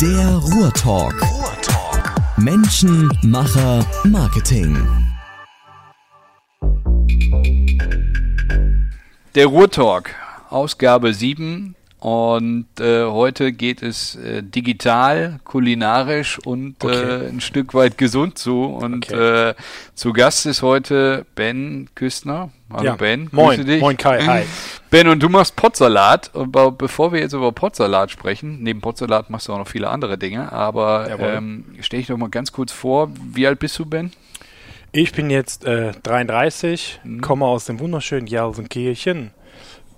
Der Ruhrtalk. Ruhrtalk. Menschen, Macher, Marketing. Der Ruhrtalk, Ausgabe 7. Und äh, heute geht es äh, digital, kulinarisch und Okay. äh, ein Stück weit gesund zu. Und Okay. äh, zu Gast ist heute Ben Küstner. Hallo Ja. Ben, Moin. dich. Moin Kai, hi. Ben, und du machst Potsalat. Be- bevor wir jetzt über Potsalat sprechen, neben Potsalat machst du auch noch viele andere Dinge, aber ähm, stell dich doch mal ganz kurz vor, wie alt bist du, Ben? Ich bin jetzt äh, 33, Mhm. komme aus dem wunderschönen Gelsenkirchen.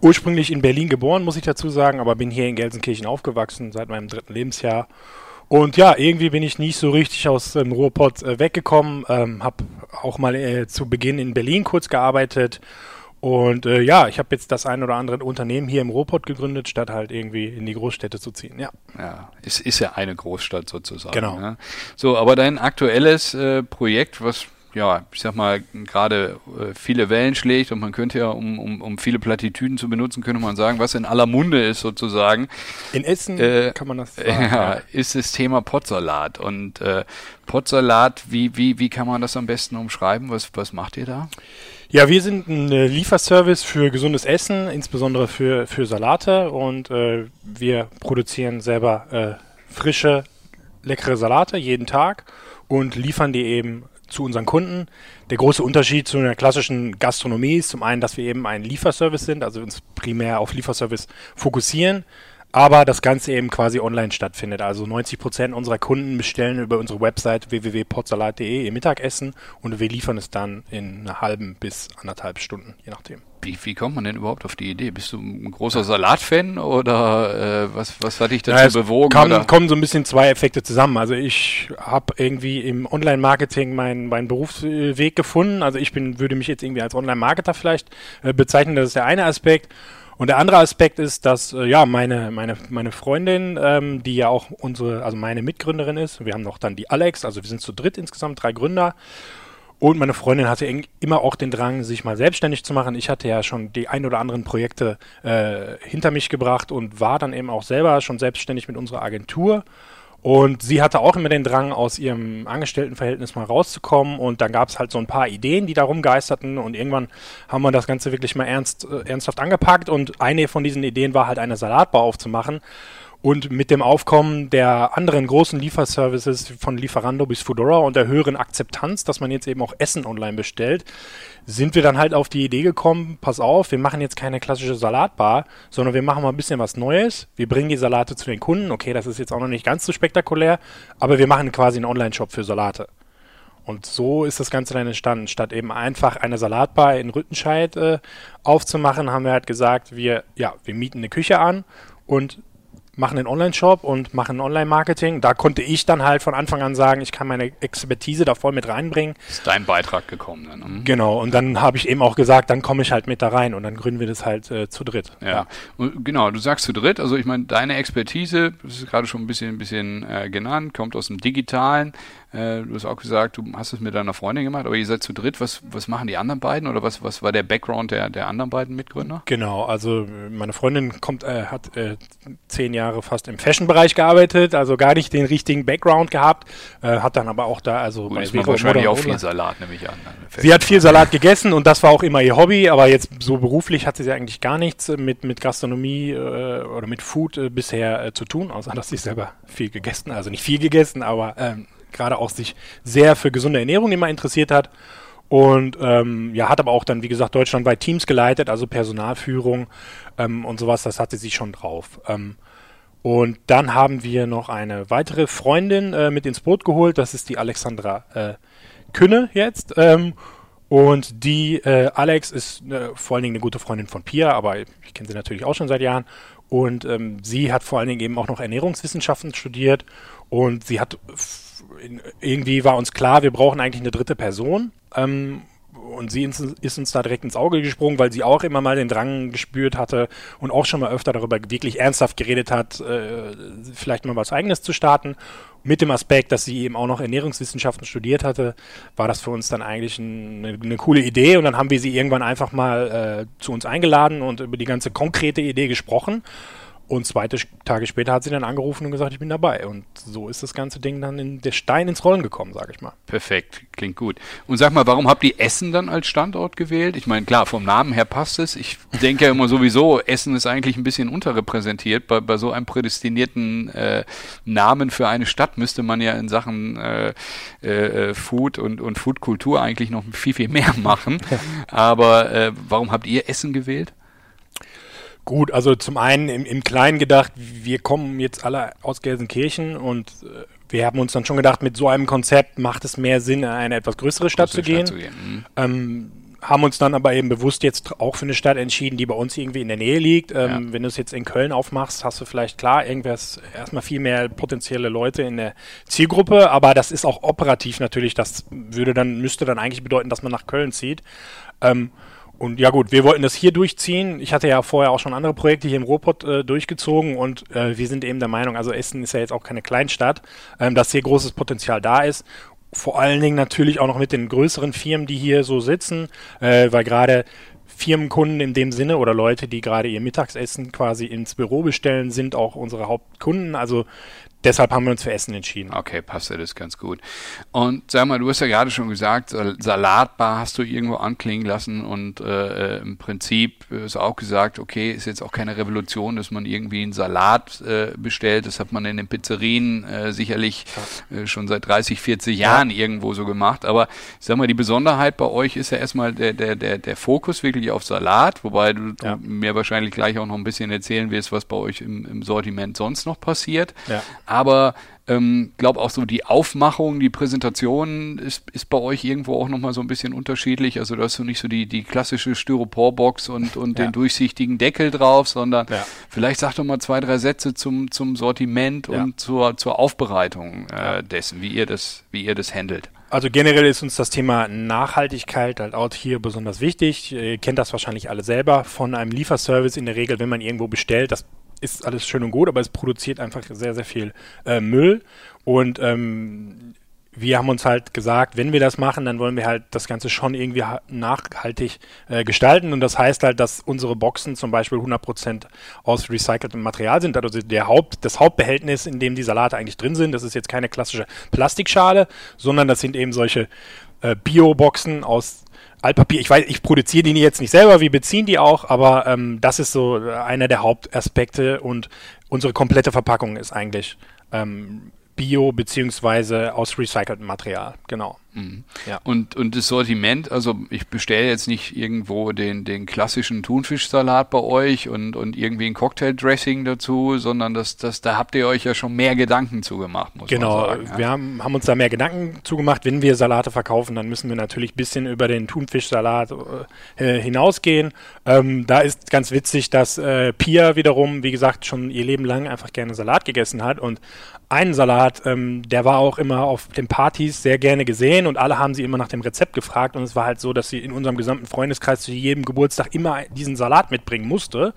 Ursprünglich in Berlin geboren, muss ich dazu sagen, aber bin hier in Gelsenkirchen aufgewachsen seit meinem dritten Lebensjahr. Und ja, irgendwie bin ich nicht so richtig aus dem Ruhrpott äh, weggekommen. Ähm, habe auch mal äh, zu Beginn in Berlin kurz gearbeitet. Und äh, ja, ich habe jetzt das ein oder andere Unternehmen hier im Ruhrpott gegründet, statt halt irgendwie in die Großstädte zu ziehen. Ja. Ja, es ist ja eine Großstadt sozusagen. Genau. Ne? So, aber dein aktuelles äh, Projekt, was ja, ich sag mal, gerade äh, viele Wellen schlägt und man könnte ja, um, um, um viele Plattitüden zu benutzen, könnte man sagen, was in aller Munde ist sozusagen, In Essen Äh, kann man das sagen. ja, ist das Thema Potsalat. Und äh, Potsalat, wie, wie, wie kann man das am besten umschreiben? Was, was macht ihr da? Ja, wir sind ein äh, Lieferservice für gesundes Essen, insbesondere für, für Salate und äh, wir produzieren selber äh, frische, leckere Salate jeden Tag und liefern die eben zu unseren Kunden. Der große Unterschied zu einer klassischen Gastronomie ist zum einen, dass wir eben ein Lieferservice sind, also uns primär auf Lieferservice fokussieren, aber das Ganze eben quasi online stattfindet. Also 90 Prozent unserer Kunden bestellen über unsere Website www.potsalat.de ihr Mittagessen und wir liefern es dann in einer halben bis anderthalb Stunden, je nachdem. Wie, wie kommt man denn überhaupt auf die Idee? Bist du ein großer Salatfan oder äh, was, was hat dich dazu Ja, es bewogen? Kam, kommen so ein bisschen zwei Effekte zusammen. Also ich habe irgendwie im Online-Marketing meinen meinen Berufsweg gefunden. Also ich bin, würde mich jetzt irgendwie als Online-Marketer vielleicht äh, bezeichnen. Das ist der eine Aspekt. Und der andere Aspekt ist, dass äh, ja meine meine meine Freundin, ähm, die ja auch unsere, also meine Mitgründerin ist. Wir haben noch dann die Alex. Also wir sind zu dritt insgesamt drei Gründer. Und meine Freundin hatte immer auch den Drang, sich mal selbstständig zu machen. Ich hatte ja schon die ein oder anderen Projekte äh, hinter mich gebracht und war dann eben auch selber schon selbstständig mit unserer Agentur. Und sie hatte auch immer den Drang, aus ihrem Angestelltenverhältnis mal rauszukommen. Und dann gab es halt so ein paar Ideen, die da rumgeisterten. Und irgendwann haben wir das Ganze wirklich mal ernst, äh, ernsthaft angepackt. Und eine von diesen Ideen war halt eine Salatbar aufzumachen. Und mit dem Aufkommen der anderen großen Lieferservices von Lieferando bis Foodora und der höheren Akzeptanz, dass man jetzt eben auch Essen online bestellt, sind wir dann halt auf die Idee gekommen, pass auf, wir machen jetzt keine klassische Salatbar, sondern wir machen mal ein bisschen was Neues. Wir bringen die Salate zu den Kunden. Okay, das ist jetzt auch noch nicht ganz so spektakulär, aber wir machen quasi einen Online-Shop für Salate. Und so ist das Ganze dann entstanden. Statt eben einfach eine Salatbar in Rüttenscheid äh, aufzumachen, haben wir halt gesagt, wir, ja, wir mieten eine Küche an und machen einen Online-Shop und machen Online-Marketing. Da konnte ich dann halt von Anfang an sagen, ich kann meine Expertise da voll mit reinbringen. ist dein Beitrag gekommen dann? hm? Genau, und dann habe ich eben auch gesagt, dann komme ich halt mit da rein und dann gründen wir das halt äh, zu dritt. Ja, Und genau, du sagst zu dritt, also ich meine, deine Expertise, das ist gerade schon ein bisschen, ein bisschen äh, genannt, kommt aus dem Digitalen. Äh, du hast auch gesagt, du hast es mit deiner Freundin gemacht, aber ihr seid zu dritt. Was, was machen die anderen beiden oder was, was war der Background der, der anderen beiden Mitgründer? Genau, also äh, meine Freundin kommt, äh, hat äh, zehn Jahre fast im Fashion-Bereich gearbeitet, also gar nicht den richtigen Background gehabt, äh, hat dann aber auch da, also Gut, ist Vero wahrscheinlich auch viel Salat, nehme ich an. Sie hat viel Salat gegessen und das war auch immer ihr Hobby, aber jetzt so beruflich hatte sie eigentlich gar nichts mit, mit Gastronomie oder mit Food bisher zu tun, außer dass sie selber viel gegessen, also nicht viel gegessen, aber ähm, gerade auch sich sehr für gesunde Ernährung immer interessiert hat. Und ähm, ja, hat aber auch dann, wie gesagt, deutschlandweit Teams geleitet, also Personalführung ähm, und sowas, das hatte sie schon drauf. Ähm, und dann haben wir noch eine weitere Freundin äh, mit ins Boot geholt, das ist die Alexandra äh, Künne jetzt. Ähm, und die äh, Alex ist äh, vor allen Dingen eine gute Freundin von Pia, aber ich kenne sie natürlich auch schon seit Jahren. Und ähm, sie hat vor allen Dingen eben auch noch Ernährungswissenschaften studiert. Und sie hat irgendwie war uns klar, wir brauchen eigentlich eine dritte Person. Ähm, und sie ist uns da direkt ins Auge gesprungen, weil sie auch immer mal den Drang gespürt hatte und auch schon mal öfter darüber wirklich ernsthaft geredet hat, äh, vielleicht mal was Eigenes zu starten. Mit dem Aspekt, dass sie eben auch noch Ernährungswissenschaften studiert hatte, war das für uns dann eigentlich ein, eine, eine coole Idee. Und dann haben wir sie irgendwann einfach mal äh, zu uns eingeladen und über die ganze konkrete Idee gesprochen. Und zwei Tage später hat sie dann angerufen und gesagt, ich bin dabei. Und so ist das ganze Ding dann in der Stein ins Rollen gekommen, sage ich mal. Perfekt, klingt gut. Und sag mal, warum habt ihr Essen dann als Standort gewählt? Ich meine, klar, vom Namen her passt es. Ich denke ja immer sowieso, Essen ist eigentlich ein bisschen unterrepräsentiert. Bei, bei so einem prädestinierten äh, Namen für eine Stadt müsste man ja in Sachen äh, äh, Food und, und Foodkultur eigentlich noch viel, viel mehr machen. Aber äh, warum habt ihr Essen gewählt? Gut, also zum einen im, im Kleinen gedacht, wir kommen jetzt alle aus Gelsenkirchen und äh, wir haben uns dann schon gedacht, mit so einem Konzept macht es mehr Sinn, in eine etwas größere Stadt Größere zu gehen. Stadt zu gehen. Mhm. Ähm, haben uns dann aber eben bewusst jetzt auch für eine Stadt entschieden, die bei uns irgendwie in der Nähe liegt. Ähm, ja. Wenn du es jetzt in Köln aufmachst, hast du vielleicht klar irgendwas erstmal viel mehr potenzielle Leute in der Zielgruppe, aber das ist auch operativ natürlich, das würde dann, müsste dann eigentlich bedeuten, dass man nach Köln zieht. Ähm, und ja gut, wir wollten das hier durchziehen. Ich hatte ja vorher auch schon andere Projekte hier im Ruhrpott äh, durchgezogen und äh, wir sind eben der Meinung, also Essen ist ja jetzt auch keine Kleinstadt, ähm, dass hier großes Potenzial da ist. Vor allen Dingen natürlich auch noch mit den größeren Firmen, die hier so sitzen, äh, weil gerade Firmenkunden in dem Sinne oder Leute, die gerade ihr Mittagsessen quasi ins Büro bestellen, sind auch unsere Hauptkunden. Also deshalb haben wir uns für Essen entschieden. Okay, passt ja das ganz gut. Und sag mal, du hast ja gerade schon gesagt, Salatbar hast du irgendwo anklingen lassen und äh, im Prinzip ist auch gesagt, okay, ist jetzt auch keine Revolution, dass man irgendwie einen Salat äh, bestellt. Das hat man in den Pizzerien äh, sicherlich äh, schon seit 30, 40 Jahren ja. irgendwo so gemacht. Aber sag mal, die Besonderheit bei euch ist ja erstmal der, der, der, der Fokus wirklich auf Salat, wobei du, ja. mir wahrscheinlich gleich auch noch ein bisschen erzählen wirst, was bei euch im, im Sortiment sonst noch passiert. Ja aber ähm, glaube auch so die Aufmachung, die Präsentation ist, ist bei euch irgendwo auch nochmal so ein bisschen unterschiedlich. Also da hast du nicht so die, die klassische Styroporbox und, und ja. den durchsichtigen Deckel drauf, sondern ja. vielleicht sag doch mal zwei, drei Sätze zum, zum Sortiment ja. und zur, zur Aufbereitung äh, dessen, wie ihr das, wie ihr das handelt. Also generell ist uns das Thema Nachhaltigkeit halt auch hier besonders wichtig. Ihr kennt das wahrscheinlich alle selber von einem Lieferservice in der Regel, wenn man irgendwo bestellt. Das ist alles schön und gut, aber es produziert einfach sehr, sehr viel äh, Müll. Und ähm, wir haben uns halt gesagt, wenn wir das machen, dann wollen wir halt das Ganze schon irgendwie nachhaltig äh, gestalten. Und das heißt halt, dass unsere Boxen zum Beispiel 100% aus recyceltem Material sind. Also der Haupt, das Hauptbehältnis, in dem die Salate eigentlich drin sind, das ist jetzt keine klassische Plastikschale, sondern das sind eben solche äh, Bio-Boxen aus Altpapier, ich weiß, ich produziere die jetzt nicht selber, wir beziehen die auch, aber ähm, das ist so einer der Hauptaspekte und unsere komplette Verpackung ist eigentlich ähm, bio beziehungsweise aus recyceltem Material, genau. Mhm. Ja. Und, und das Sortiment, also ich bestelle jetzt nicht irgendwo den, den klassischen Thunfischsalat bei euch und, und irgendwie ein Cocktail-Dressing dazu, sondern das, das, da habt ihr euch ja schon mehr Gedanken zugemacht, muss genau, man sagen. Genau, wir haben, haben uns da mehr Gedanken zugemacht. Wenn wir Salate verkaufen, dann müssen wir natürlich ein bisschen über den Thunfischsalat äh, hinausgehen. Ähm, da ist ganz witzig, dass äh, Pia wiederum, wie gesagt, schon ihr Leben lang einfach gerne Salat gegessen hat und einen Salat, ähm, der war auch immer auf den Partys sehr gerne gesehen und alle haben sie immer nach dem Rezept gefragt und es war halt so, dass sie in unserem gesamten Freundeskreis zu jedem Geburtstag immer diesen Salat mitbringen musste.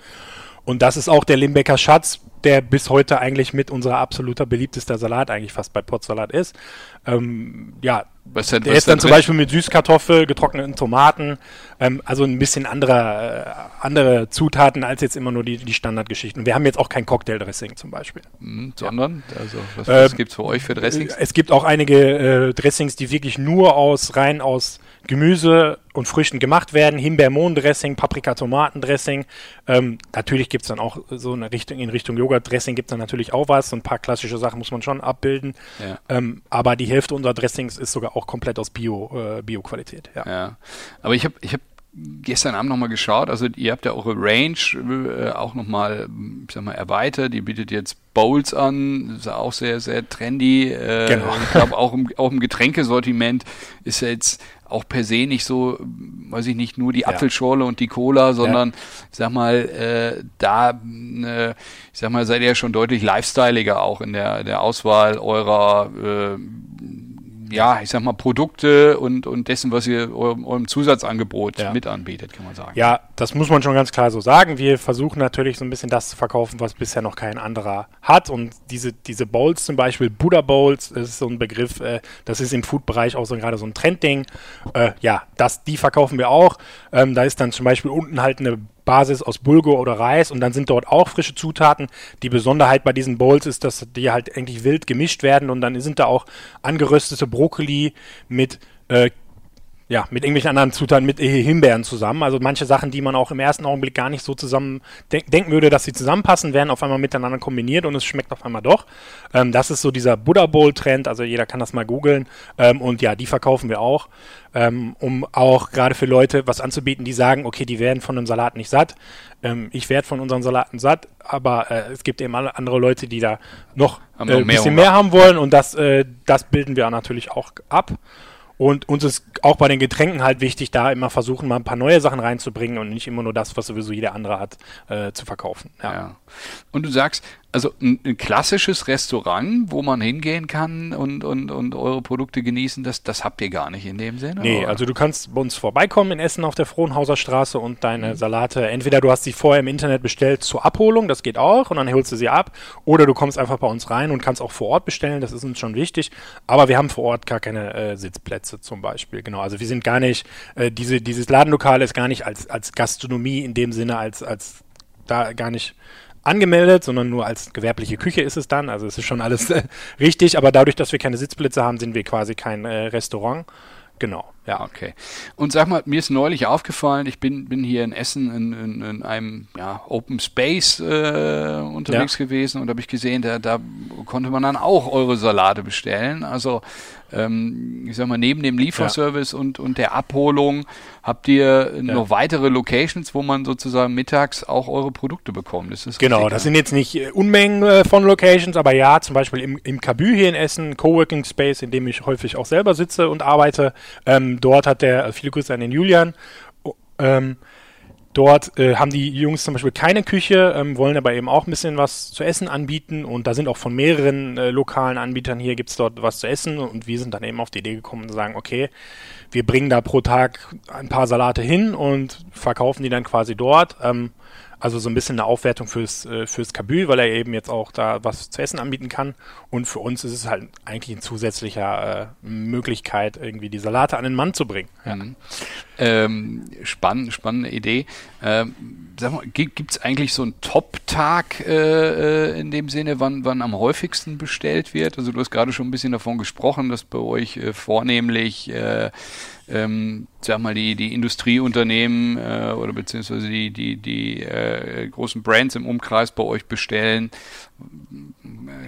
Und das ist auch der Limbecker Schatz, der bis heute eigentlich mit unserer absoluter beliebtester Salat eigentlich fast bei Potsalat ist. Ähm, ja, was denn, der was ist dann zum Beispiel mit Süßkartoffel, getrockneten Tomaten, ähm, also ein bisschen andere, äh, andere Zutaten als jetzt immer nur die, die Standardgeschichten. Wir haben jetzt auch kein Cocktail-Dressing zum Beispiel. Mhm, sondern? Ja. Also, was, was äh, gibt es für euch für Dressings? Es gibt auch einige äh, Dressings, die wirklich nur aus, rein aus Gemüse und Früchten gemacht werden. Himbeer-Mohn-Dressing, Paprika-Tomaten-Dressing. Ähm, natürlich gibt es dann auch so eine Richtung, in Richtung Joghurt-Dressing gibt es dann natürlich auch was. So ein paar klassische Sachen muss man schon abbilden. Ja. Ähm, aber die Hälfte unserer Dressings ist sogar auch komplett aus Bio, äh, Bio-Qualität. Ja. ja. Aber ich habe ich hab gestern Abend nochmal geschaut. Also ihr habt ja eure Range äh, auch nochmal, ich sag mal, erweitert. Ihr bietet jetzt Bowls an, das ist auch sehr, sehr trendy. Äh, genau. Ich glaube, auch im, auch im Getränkesortiment ist ja jetzt auch per se nicht so, weiß ich nicht, nur die Apfelschorle und die Cola, sondern ich sag mal, äh, da, äh, ich sag mal, seid ihr ja schon deutlich lifestyleiger auch in der, der Auswahl eurer äh, ja, ich sag mal, Produkte und, und dessen, was ihr eurem, eurem Zusatzangebot ja. mit anbietet, kann man sagen. Ja, das muss man schon ganz klar so sagen. Wir versuchen natürlich so ein bisschen das zu verkaufen, was bisher noch kein anderer hat. Und diese, diese Bowls zum Beispiel, Buddha Bowls, ist so ein Begriff, äh, das ist im Food-Bereich auch so gerade so ein Trendding. Äh, ja, das, die verkaufen wir auch. Ähm, da ist dann zum Beispiel unten halt eine Basis aus Bulgur oder Reis und dann sind dort auch frische Zutaten. Die Besonderheit bei diesen Bowls ist, dass die halt eigentlich wild gemischt werden und dann sind da auch angeröstete Brokkoli mit äh, ja, mit irgendwelchen anderen Zutaten, mit Himbeeren zusammen. Also manche Sachen, die man auch im ersten Augenblick gar nicht so zusammen denk denken würde, dass sie zusammenpassen, werden auf einmal miteinander kombiniert und es schmeckt auf einmal doch. Ähm, das ist so dieser Buddha Bowl Trend, also jeder kann das mal googeln. Ähm, und ja, die verkaufen wir auch, ähm, um auch gerade für Leute was anzubieten, die sagen, okay, die werden von einem Salat nicht satt. Ähm, ich werde von unseren Salaten satt, aber äh, es gibt eben andere Leute, die da noch, äh, ein bisschen mehr haben wollen und das, äh, das bilden wir natürlich auch ab. Und uns ist auch bei den Getränken halt wichtig, da immer versuchen, mal ein paar neue Sachen reinzubringen und nicht immer nur das, was sowieso jeder andere hat, äh, zu verkaufen. Ja. ja. Und du sagst, also ein, ein, klassisches Restaurant, wo man hingehen kann und, und, und eure Produkte genießen, das, das habt ihr gar nicht in dem Sinne? Nee, oder? also du kannst bei uns vorbeikommen in Essen auf der Frohnhauser Straße und deine mhm. Salate, entweder du hast sie vorher im Internet bestellt zur Abholung, das geht auch, und dann holst du sie ab, oder du kommst einfach bei uns rein und kannst auch vor Ort bestellen, das ist uns schon wichtig, aber wir haben vor Ort gar keine äh, Sitzplätze zum Beispiel, genau, also wir sind gar nicht, äh, diese, dieses Ladenlokal ist gar nicht als, als Gastronomie in dem Sinne, als, als da gar nicht angemeldet, sondern nur als gewerbliche Küche ist es dann. Also es ist schon alles äh, richtig, aber dadurch, dass wir keine Sitzblitze haben, sind wir quasi kein äh, Restaurant. Genau. Ja, okay. Und sag mal, mir ist neulich aufgefallen, ich bin, bin hier in Essen in, in, in einem ja, Open Space äh, unterwegs ja. gewesen und habe ich gesehen, da, da konnte man dann auch eure Salate bestellen. Also ähm, ich sag mal, neben dem Lieferservice ja. und, und der Abholung habt ihr ja. noch weitere Locations, wo man sozusagen mittags auch eure Produkte bekommt. Das genau, richtig, das sind jetzt nicht äh, Unmengen äh, von Locations, aber ja, zum Beispiel im, im Kabü hier in Essen, Coworking Space, in dem ich häufig auch selber sitze und arbeite. Ähm, dort hat der, äh, viele Grüße an den Julian, ähm, Dort äh, haben die Jungs zum Beispiel keine Küche, ähm, wollen aber eben auch ein bisschen was zu essen anbieten und da sind auch von mehreren äh, lokalen Anbietern hier, gibt es dort was zu essen und wir sind dann eben auf die Idee gekommen zu sagen, okay, wir bringen da pro Tag ein paar Salate hin und verkaufen die dann quasi dort. Ähm, also so ein bisschen eine Aufwertung fürs, äh, fürs Kabü, weil er eben jetzt auch da was zu essen anbieten kann. Und für uns ist es halt eigentlich ein zusätzlicher äh, Möglichkeit, irgendwie die Salate an den Mann zu bringen. Ja. Mhm. Ähm, spann, spannende Idee. Ähm, gibt es eigentlich so einen Top-Tag äh, äh, in dem Sinne, wann, wann am häufigsten bestellt wird? Also du hast gerade schon ein bisschen davon gesprochen, dass bei euch äh, vornehmlich ähm, sag mal, die, die Industrieunternehmen äh, oder beziehungsweise die, die, die äh, großen Brands im Umkreis bei euch bestellen.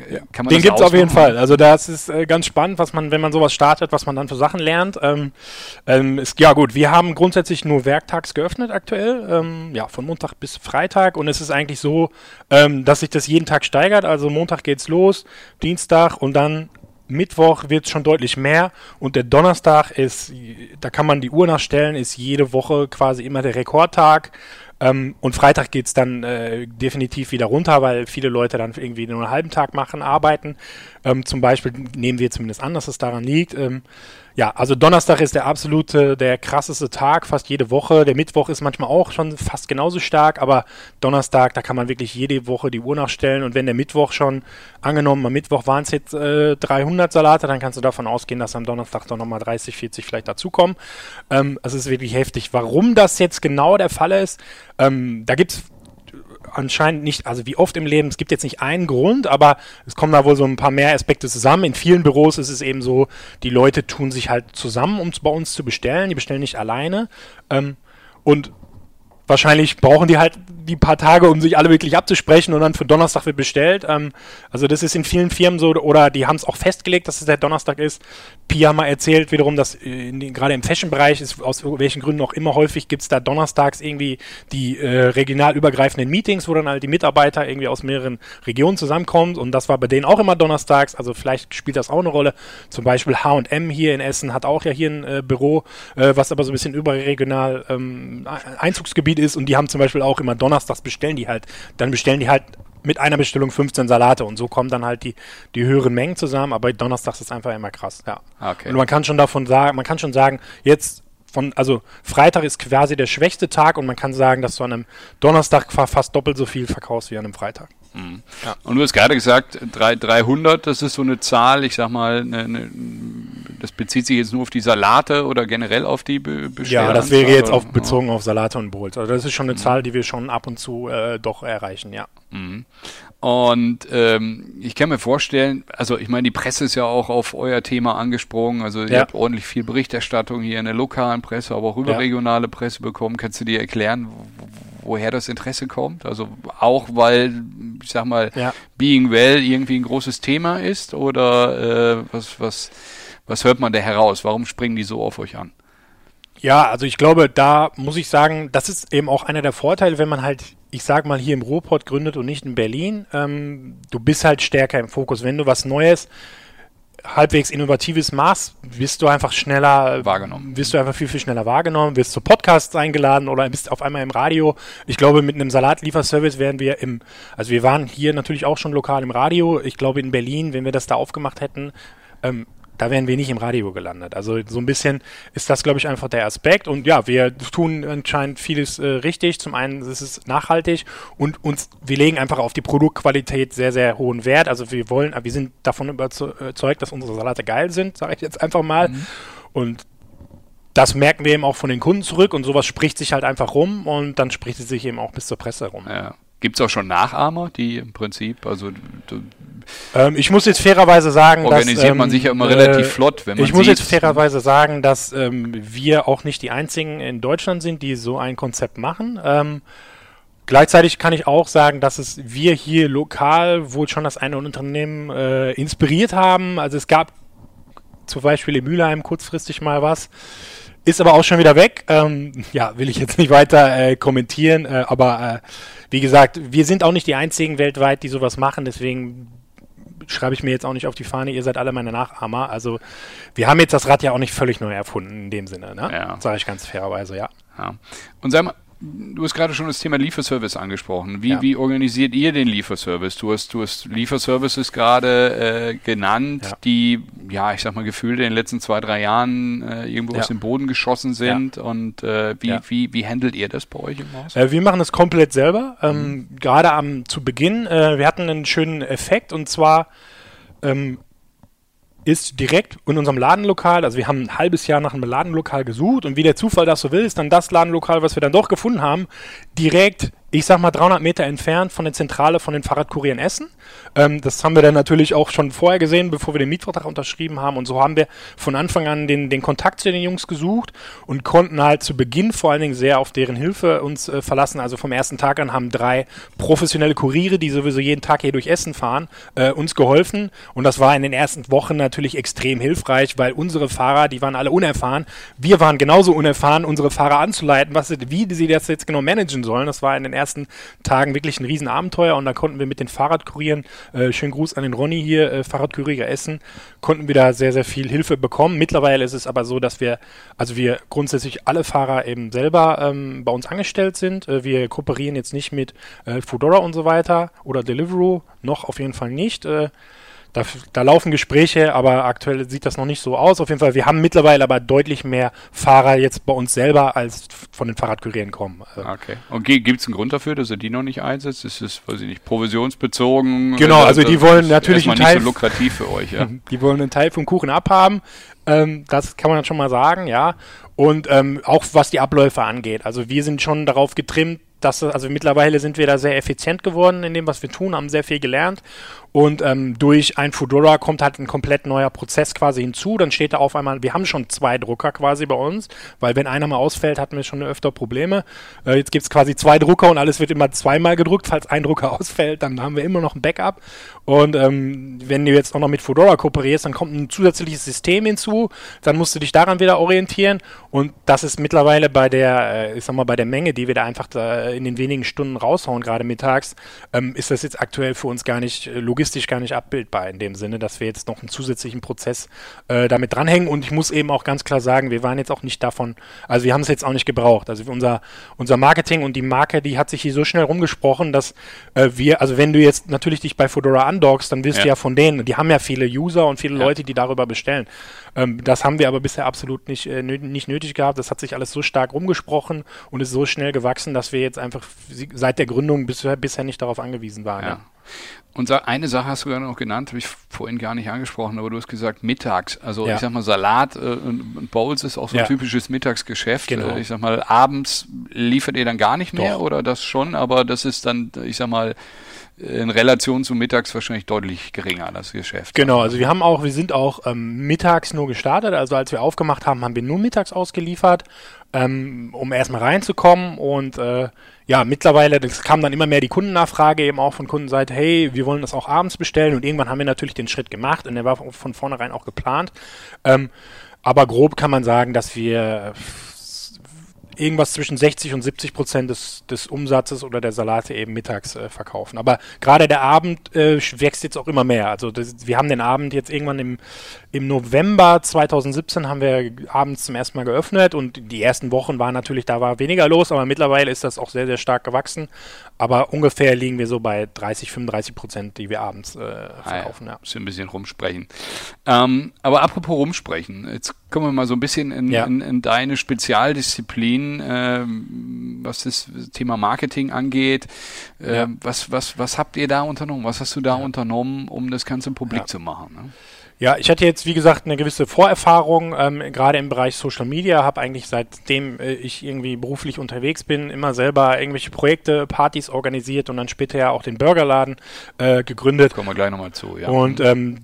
Ja. Kann man Den gibt es auf jeden Fall. Also das ist äh, ganz spannend, was man, wenn man sowas startet, was man dann für Sachen lernt. Ähm, ähm, ist, ja gut, wir haben grundsätzlich nur werktags geöffnet aktuell, ähm, ja, von Montag bis Freitag und es ist eigentlich so, ähm, dass sich das jeden Tag steigert. Also Montag geht's los, Dienstag und dann Mittwoch wird es schon deutlich mehr und der Donnerstag ist, da kann man die Uhr nachstellen, ist jede Woche quasi immer der Rekordtag. Ähm, und Freitag geht es dann äh, definitiv wieder runter, weil viele Leute dann irgendwie nur einen halben Tag machen, arbeiten. Ähm, zum Beispiel nehmen wir zumindest an, dass es daran liegt. Ähm, ja, also Donnerstag ist der absolute, der krasseste Tag, fast jede Woche. Der Mittwoch ist manchmal auch schon fast genauso stark, aber Donnerstag, da kann man wirklich jede Woche die Uhr nachstellen. Und wenn der Mittwoch schon, angenommen, am Mittwoch waren es jetzt äh, 300 Salate, dann kannst du davon ausgehen, dass am Donnerstag doch nochmal 30, 40 vielleicht dazukommen. Ähm, es ist wirklich heftig. Warum das jetzt genau der Fall ist, ähm, da gibt's anscheinend nicht, also wie oft im Leben, es gibt jetzt nicht einen Grund, aber es kommen da wohl so ein paar mehr Aspekte zusammen. In vielen Büros ist es eben so, die Leute tun sich halt zusammen, um es bei uns zu bestellen. Die bestellen nicht alleine. Ähm, und wahrscheinlich brauchen die halt die paar Tage, um sich alle wirklich abzusprechen und dann für Donnerstag wird bestellt. Ähm, also das ist in vielen Firmen so, oder die haben es auch festgelegt, dass es der Donnerstag ist. Pia mal erzählt wiederum, dass äh, gerade im Fashion-Bereich ist, aus welchen Gründen auch immer häufig gibt es da donnerstags irgendwie die äh, regional übergreifenden Meetings, wo dann halt die Mitarbeiter irgendwie aus mehreren Regionen zusammenkommen und das war bei denen auch immer donnerstags, also vielleicht spielt das auch eine Rolle. Zum Beispiel H&M hier in Essen hat auch ja hier ein äh, Büro, äh, was aber so ein bisschen überregional ähm, Einzugsgebiet ist und die haben zum Beispiel auch immer donnerstags donnerstags bestellen die halt, dann bestellen die halt mit einer Bestellung 15 Salate und so kommen dann halt die, die höheren Mengen zusammen, aber donnerstags ist einfach immer krass, ja. Okay. Und man kann schon davon sagen, man kann schon sagen, jetzt von, also Freitag ist quasi der schwächste Tag und man kann sagen, dass du an einem Donnerstag fast doppelt so viel verkaufst wie an einem Freitag. Mhm. Ja. Und du hast gerade gesagt, 300, das ist so eine Zahl, ich sag mal, eine, eine das bezieht sich jetzt nur auf die Salate oder generell auf die Be Ja, das wäre jetzt auf, bezogen auf Salate und Bowls. Also das ist schon eine mhm. Zahl, die wir schon ab und zu äh, doch erreichen, ja. Mhm. Und ähm, ich kann mir vorstellen, also ich meine, die Presse ist ja auch auf euer Thema angesprungen. Also ihr ja. habt ordentlich viel Berichterstattung hier in der lokalen Presse, aber auch überregionale ja. Presse bekommen. Kannst du dir erklären, woher das Interesse kommt? Also auch weil, ich sag mal, ja. Being Well irgendwie ein großes Thema ist oder äh, was, was, was hört man da heraus? Warum springen die so auf euch an? Ja, also ich glaube, da muss ich sagen, das ist eben auch einer der Vorteile, wenn man halt, ich sag mal, hier im Ruhrpott gründet und nicht in Berlin. Ähm, du bist halt stärker im Fokus. Wenn du was Neues, halbwegs innovatives machst, wirst du einfach schneller wahrgenommen. Wirst du einfach viel, viel schneller wahrgenommen, wirst zu Podcasts eingeladen oder bist auf einmal im Radio. Ich glaube, mit einem Salatlieferservice wären wir im, also wir waren hier natürlich auch schon lokal im Radio. Ich glaube, in Berlin, wenn wir das da aufgemacht hätten, ähm, da wären wir nicht im Radio gelandet. Also so ein bisschen ist das, glaube ich, einfach der Aspekt. Und ja, wir tun anscheinend vieles äh, richtig. Zum einen ist es nachhaltig und uns, wir legen einfach auf die Produktqualität sehr, sehr hohen Wert. Also wir wollen, wir sind davon überzeugt, dass unsere Salate geil sind, sage ich jetzt einfach mal. Mhm. Und das merken wir eben auch von den Kunden zurück und sowas spricht sich halt einfach rum und dann spricht es sich eben auch bis zur Presse rum. Ja. Gibt es auch schon Nachahmer, die im Prinzip, also ähm, ich muss jetzt fairerweise sagen, organisiert dass, ähm, man sich ja immer äh, relativ flott, wenn man Ich muss jetzt fairerweise sagen, dass ähm, wir auch nicht die einzigen in Deutschland sind, die so ein Konzept machen. Ähm, gleichzeitig kann ich auch sagen, dass es wir hier lokal wohl schon das eine Unternehmen äh, inspiriert haben. Also es gab zum Beispiel in Mülheim kurzfristig mal was. Ist aber auch schon wieder weg. Ähm, ja, will ich jetzt nicht weiter äh, kommentieren, äh, aber äh, wie gesagt, wir sind auch nicht die einzigen weltweit, die sowas machen, deswegen schreibe ich mir jetzt auch nicht auf die Fahne, ihr seid alle meine Nachahmer. Also wir haben jetzt das Rad ja auch nicht völlig neu erfunden in dem Sinne, ne? Ja. Sage ich ganz fairerweise, ja. ja. Und sag mal, du hast gerade schon das Thema Lieferservice angesprochen. Wie, ja. wie organisiert ihr den Lieferservice? Du hast, du hast Lieferservices gerade äh, genannt, ja. die, ja, ich sag mal, gefühlt in den letzten zwei, drei Jahren äh, irgendwo ja. aus dem Boden geschossen sind. Und äh, wie, wie, wie handelt ihr das bei euch im Haus? Äh, wir machen das komplett selber. Ähm, mhm. Gerade am zu Beginn, äh, wir hatten einen schönen Effekt und zwar ähm, ist direkt in unserem Ladenlokal, also wir haben ein halbes Jahr nach einem Ladenlokal gesucht und wie der Zufall das so will, ist dann das Ladenlokal, was wir dann doch gefunden haben, direkt ich sag mal 300 Meter entfernt von der Zentrale von den Fahrradkurieren Essen. Ähm, das haben wir dann natürlich auch schon vorher gesehen, bevor wir den Mietvertrag unterschrieben haben. Und so haben wir von Anfang an den, den Kontakt zu den Jungs gesucht und konnten halt zu Beginn vor allen Dingen sehr auf deren Hilfe uns äh, verlassen. Also vom ersten Tag an haben drei professionelle Kuriere, die sowieso jeden Tag hier durch Essen fahren, äh, uns geholfen. Und das war in den ersten Wochen natürlich extrem hilfreich, weil unsere Fahrer, die waren alle unerfahren. Wir waren genauso unerfahren, unsere Fahrer anzuleiten, was, wie sie das jetzt genau managen sollen. Das war in den ersten Tagen wirklich ein Riesenabenteuer und da konnten wir mit den Fahrradkurieren, äh, schönen Gruß an den Ronny hier, äh, Fahrradkurier Essen, konnten wir da sehr, sehr viel Hilfe bekommen. Mittlerweile ist es aber so, dass wir, also wir grundsätzlich alle Fahrer eben selber ähm, bei uns angestellt sind. Äh, wir kooperieren jetzt nicht mit äh, Foodora und so weiter oder Deliveroo, noch auf jeden Fall nicht. Äh, da, da, laufen Gespräche, aber aktuell sieht das noch nicht so aus. Auf jeden Fall, wir haben mittlerweile aber deutlich mehr Fahrer jetzt bei uns selber, als von den Fahrradkurieren kommen. Also okay. Und gibt es einen Grund dafür, dass er die noch nicht einsetzt? Ist es, weiß ich nicht, provisionsbezogen? Genau, also die wollen natürlich einen Teil... nicht so lukrativ für euch, ja. Die wollen einen Teil vom Kuchen abhaben. Ähm, das kann man dann schon mal sagen, ja. Und ähm, auch was die Abläufe angeht. Also wir sind schon darauf getrimmt, dass, also mittlerweile sind wir da sehr effizient geworden in dem, was wir tun, haben sehr viel gelernt und ähm, durch ein Fedora kommt halt ein komplett neuer Prozess quasi hinzu. Dann steht da auf einmal, wir haben schon zwei Drucker quasi bei uns, weil wenn einer mal ausfällt, hatten wir schon öfter Probleme. Äh, jetzt gibt es quasi zwei Drucker und alles wird immer zweimal gedruckt. Falls ein Drucker ausfällt, dann haben wir immer noch ein Backup. Und ähm, wenn du jetzt auch noch mit Fedora kooperierst, dann kommt ein zusätzliches System hinzu. Dann musst du dich daran wieder orientieren. Und das ist mittlerweile bei der, äh, ich sag mal, bei der Menge, die wir da einfach da in den wenigen Stunden raushauen, gerade mittags, ähm, ist das jetzt aktuell für uns gar nicht äh, logisch logistisch gar nicht abbildbar in dem Sinne, dass wir jetzt noch einen zusätzlichen Prozess äh, damit dranhängen. Und ich muss eben auch ganz klar sagen, wir waren jetzt auch nicht davon, also wir haben es jetzt auch nicht gebraucht. Also unser, unser Marketing und die Marke, die hat sich hier so schnell rumgesprochen, dass äh, wir, also wenn du jetzt natürlich dich bei Fedora andockst, dann wirst ja. du ja von denen, die haben ja viele User und viele ja. Leute, die darüber bestellen. Ähm, das haben wir aber bisher absolut nicht, äh, nicht nötig gehabt. Das hat sich alles so stark rumgesprochen und ist so schnell gewachsen, dass wir jetzt einfach seit der Gründung bisher, bisher nicht darauf angewiesen waren. Ja. Und eine Sache hast du gerade noch genannt, habe ich vorhin gar nicht angesprochen, aber du hast gesagt mittags. Also ja. ich sag mal, Salat äh, und Bowls ist auch so ein ja. typisches Mittagsgeschäft. Genau. Äh, ich sag mal, abends liefert ihr dann gar nicht mehr Doch. oder das schon, aber das ist dann, ich sag mal, in Relation zu mittags wahrscheinlich deutlich geringer, das Geschäft. Genau, also wir haben auch, wir sind auch ähm, mittags nur gestartet. Also als wir aufgemacht haben, haben wir nur mittags ausgeliefert, ähm, um erstmal reinzukommen. Und äh, ja, mittlerweile, das kam dann immer mehr die Kundennachfrage eben auch von Kundenseite, hey, wir wollen das auch abends bestellen. Und irgendwann haben wir natürlich den Schritt gemacht und der war von vornherein auch geplant. Ähm, aber grob kann man sagen, dass wir irgendwas zwischen 60 und 70 Prozent des, des Umsatzes oder der Salate eben mittags äh, verkaufen. Aber gerade der Abend äh, wächst jetzt auch immer mehr. Also das, wir haben den Abend jetzt irgendwann im, im November 2017 haben wir abends zum ersten Mal geöffnet und die ersten Wochen waren natürlich, da war weniger los, aber mittlerweile ist das auch sehr, sehr stark gewachsen. Aber ungefähr liegen wir so bei 30, 35 Prozent, die wir abends äh, verkaufen. Ah ja, ja. ein bisschen rumsprechen. Ähm, aber apropos rumsprechen, jetzt kommen wir mal so ein bisschen in, ja. in, in deine Spezialdisziplin, äh, was das Thema Marketing angeht. Äh, was, was, was habt ihr da unternommen? Was hast du da unternommen, um das Ganze publik zu machen? Ne? Ja, ich hatte jetzt, wie gesagt, eine gewisse Vorerfahrung, ähm, gerade im Bereich Social Media, habe eigentlich seitdem äh, ich irgendwie beruflich unterwegs bin, immer selber irgendwelche Projekte, Partys organisiert und dann später ja auch den Burgerladen äh, gegründet. Kommen wir gleich nochmal zu, ja. Und ähm,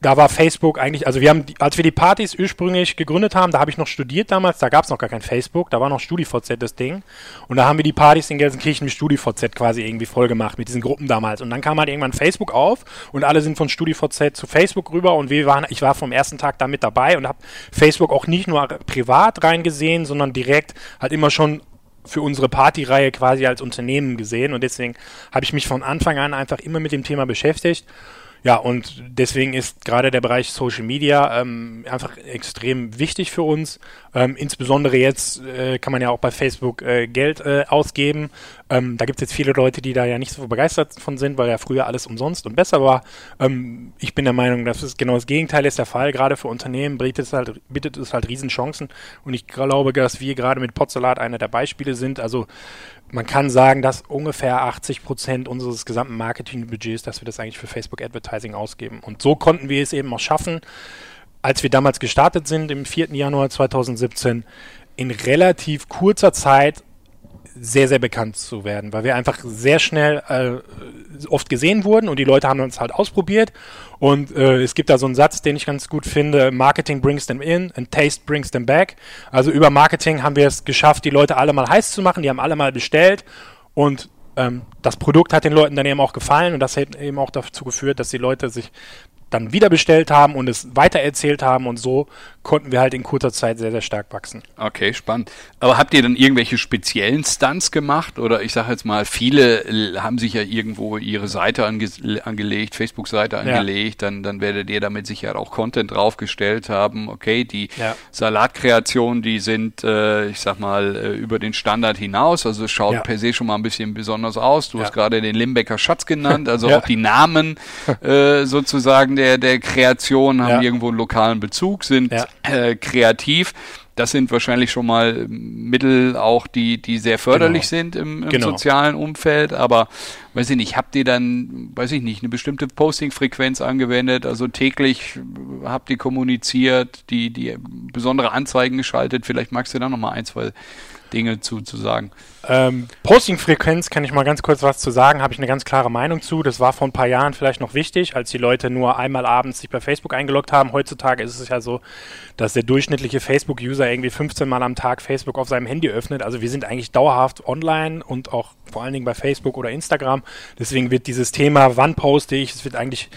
da war Facebook eigentlich, also wir haben, als wir die Partys ursprünglich gegründet haben, da habe ich noch studiert damals, da gab es noch gar kein Facebook, da war noch StudiVZ das Ding. Und da haben wir die Partys in Gelsenkirchen mit StudiVZ quasi irgendwie voll gemacht, mit diesen Gruppen damals. Und dann kam halt irgendwann Facebook auf und alle sind von StudiVZ zu Facebook rüber und wir waren, ich war vom ersten Tag da mit dabei und habe Facebook auch nicht nur privat reingesehen, sondern direkt halt immer schon für unsere Partyreihe quasi als Unternehmen gesehen und deswegen habe ich mich von Anfang an einfach immer mit dem Thema beschäftigt ja, und deswegen ist gerade der Bereich Social Media ähm, einfach extrem wichtig für uns. Ähm, insbesondere jetzt äh, kann man ja auch bei Facebook äh, Geld äh, ausgeben. Ähm, da gibt es jetzt viele Leute, die da ja nicht so begeistert von sind, weil ja früher alles umsonst und besser war. Ähm, ich bin der Meinung, dass es genau das Gegenteil ist der Fall. Gerade für Unternehmen bietet es halt, bietet es halt Riesenchancen. Und ich glaube, dass wir gerade mit Potsalat einer der Beispiele sind. Also man kann sagen, dass ungefähr 80 Prozent unseres gesamten Marketingbudgets, dass wir das eigentlich für Facebook Advertising ausgeben. Und so konnten wir es eben auch schaffen, als wir damals gestartet sind, im 4. Januar 2017, in relativ kurzer Zeit sehr, sehr bekannt zu werden, weil wir einfach sehr schnell äh, oft gesehen wurden und die Leute haben uns halt ausprobiert. Und äh, es gibt da so einen Satz, den ich ganz gut finde: Marketing brings them in and taste brings them back. Also über Marketing haben wir es geschafft, die Leute alle mal heiß zu machen, die haben alle mal bestellt und ähm, das Produkt hat den Leuten dann eben auch gefallen und das hat eben auch dazu geführt, dass die Leute sich dann wieder bestellt haben und es weitererzählt haben und so konnten wir halt in kurzer Zeit sehr, sehr stark wachsen. Okay, spannend. Aber habt ihr dann irgendwelche speziellen Stunts gemacht? Oder ich sage jetzt mal, viele haben sich ja irgendwo ihre Seite ange angelegt, Facebook-Seite angelegt, ja. dann, dann werdet ihr damit sicher auch Content draufgestellt haben. Okay, die ja. Salatkreationen, die sind, äh, ich sag mal, äh, über den Standard hinaus. Also es schaut ja. per se schon mal ein bisschen besonders aus. Du hast gerade den Limbecker Schatz genannt, also auch die Namen äh, sozusagen der, der Kreation haben irgendwo einen lokalen Bezug, sind äh, kreativ. Das sind wahrscheinlich schon mal Mittel auch, die, die sehr förderlich genau. sind im, im genau. sozialen Umfeld. Aber weiß ich nicht, habt ihr dann, weiß ich nicht, eine bestimmte Posting-Frequenz angewendet? Also täglich habt ihr kommuniziert, die, die besondere Anzeigen geschaltet? Vielleicht magst du da nochmal ein, zwei Dinge zu, zu sagen. Ähm, Posting-Frequenz kann ich mal ganz kurz was zu sagen, habe ich eine ganz klare Meinung zu. Das war vor ein paar Jahren vielleicht noch wichtig, als die Leute nur einmal abends sich bei Facebook eingeloggt haben. Heutzutage ist es ja so, dass der durchschnittliche Facebook-User irgendwie 15 Mal am Tag Facebook auf seinem Handy öffnet. Also wir sind eigentlich dauerhaft online und auch vor allen Dingen bei Facebook oder Instagram. Deswegen wird dieses Thema, wann poste ich, es wird eigentlich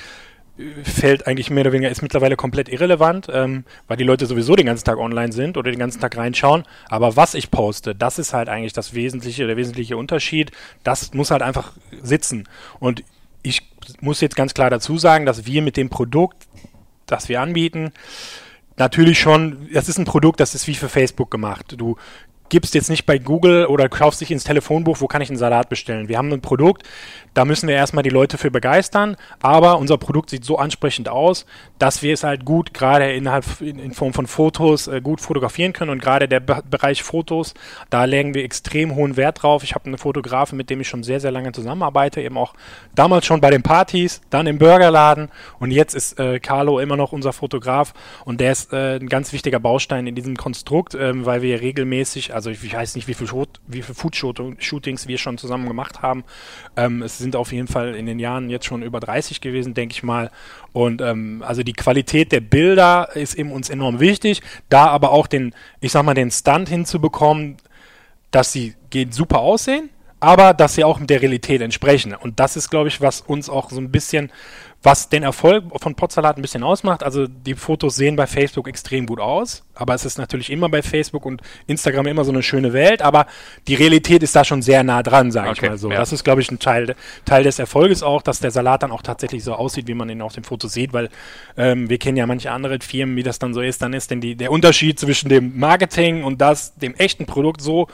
fällt eigentlich mehr oder weniger, ist mittlerweile komplett irrelevant, ähm, weil die Leute sowieso den ganzen Tag online sind oder den ganzen Tag reinschauen. Aber was ich poste, das ist halt eigentlich das Wesentliche, der wesentliche Unterschied. Das muss halt einfach sitzen. Und ich muss jetzt ganz klar dazu sagen, dass wir mit dem Produkt, das wir anbieten, natürlich schon, das ist ein Produkt, das ist wie für Facebook gemacht. Du gibst jetzt nicht bei Google oder kaufst dich ins Telefonbuch, wo kann ich einen Salat bestellen. Wir haben ein Produkt, da müssen wir erstmal die Leute für begeistern, aber unser Produkt sieht so ansprechend aus, dass wir es halt gut, gerade innerhalb in, Form von Fotos, äh, gut fotografieren können und gerade der Be Bereich Fotos, da legen wir extrem hohen Wert drauf. Ich habe einen Fotografen, mit dem ich schon sehr, sehr lange zusammenarbeite, eben auch damals schon bei den Partys, dann im Burgerladen und jetzt ist äh, Carlo immer noch unser Fotograf und der ist äh, ein ganz wichtiger Baustein in diesem Konstrukt, ähm, weil wir regelmäßig, also ich, ich weiß nicht, wie viel, wie viel Food-Shootings wir schon zusammen gemacht haben. Ähm, es sind auf jeden Fall in den Jahren jetzt schon über 30 gewesen, denke ich mal. Und ähm, also die Qualität der Bilder ist eben uns enorm wichtig. Da aber auch den, ich sag mal, den Stunt hinzubekommen, dass sie super aussehen, aber dass sie auch mit der Realität entsprechen. Und das ist, glaube ich, was uns auch so ein bisschen was den Erfolg von Potsalat ein bisschen ausmacht, also die Fotos sehen bei Facebook extrem gut aus, aber es ist natürlich immer bei Facebook und Instagram immer so eine schöne Welt, aber die Realität ist da schon sehr nah dran, sage okay, ich mal so. Ja. Das ist, glaube ich, ein Teil, Teil des Erfolges auch, dass der Salat dann auch tatsächlich so aussieht, wie man ihn auf dem Foto sieht, weil ähm, wir kennen ja manche andere Firmen, wie das dann so ist, dann ist denn die, der Unterschied zwischen dem Marketing und das, dem echten Produkt so,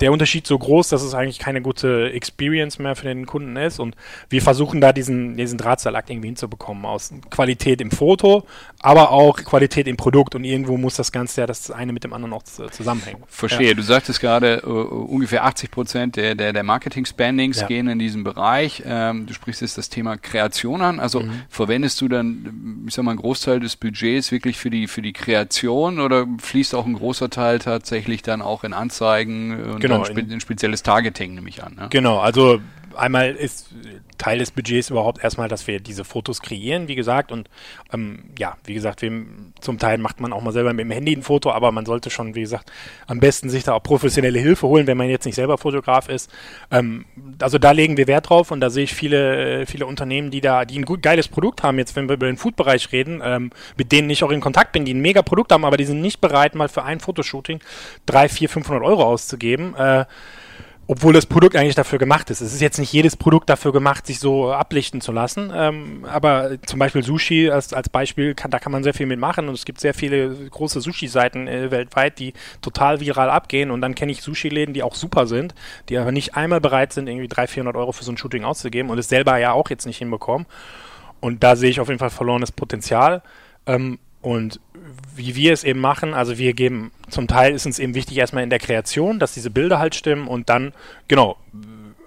der Unterschied so groß, dass es eigentlich keine gute Experience mehr für den Kunden ist und wir versuchen da diesen, diesen Drahtsalat irgendwie hinzubekommen aus Qualität im Foto, aber auch Qualität im Produkt und irgendwo muss das Ganze ja das eine mit dem anderen auch zusammenhängen. Verstehe. Ja. Du sagtest gerade, uh, ungefähr 80 Prozent der, der, der Marketing-Spendings ja. gehen in diesem Bereich. Ähm, du sprichst jetzt das Thema Kreation an. Also mhm. verwendest du dann, ich sag mal, einen Großteil des Budgets wirklich für die, für die Kreation oder fließt auch ein großer Teil tatsächlich dann auch in Anzeigen und genau, in, ein spezielles Targeting, nehme ich an? Ne? Genau, also einmal ist Teil des Budgets überhaupt erstmal, dass wir diese Fotos kreieren, wie gesagt. Und ähm, ja, wie gesagt, wir, zum Teil macht man auch mal selber mit dem Handy ein Foto, aber man sollte schon, wie gesagt, am besten sich da auch professionelle Hilfe holen, wenn man jetzt nicht selber Fotograf ist. Ähm, also da legen wir Wert drauf und da sehe ich viele, viele Unternehmen, die da, die ein gut geiles Produkt haben, jetzt wenn wir über den Food-Bereich reden, ähm, mit denen ich auch in Kontakt bin, die ein mega Produkt haben, aber die sind nicht bereit, mal für ein Fotoshooting 3, 4, 500 Euro auszugeben. Äh, obwohl das Produkt eigentlich dafür gemacht ist. Es ist jetzt nicht jedes Produkt dafür gemacht, sich so ablichten zu lassen. Ähm, aber zum Beispiel Sushi als, als Beispiel, kann, da kann man sehr viel mitmachen und es gibt sehr viele große Sushi-Seiten äh, weltweit, die total viral abgehen und dann kenne ich Sushi-Läden, die auch super sind, die aber nicht einmal bereit sind, irgendwie 300, 400 Euro für so ein Shooting auszugeben und es selber ja auch jetzt nicht hinbekommen. Und da sehe ich auf jeden Fall verlorenes Potenzial. Ähm, und wie wir es eben machen, also wir geben, zum Teil ist uns eben wichtig erstmal in der Kreation, dass diese Bilder halt stimmen und dann, genau,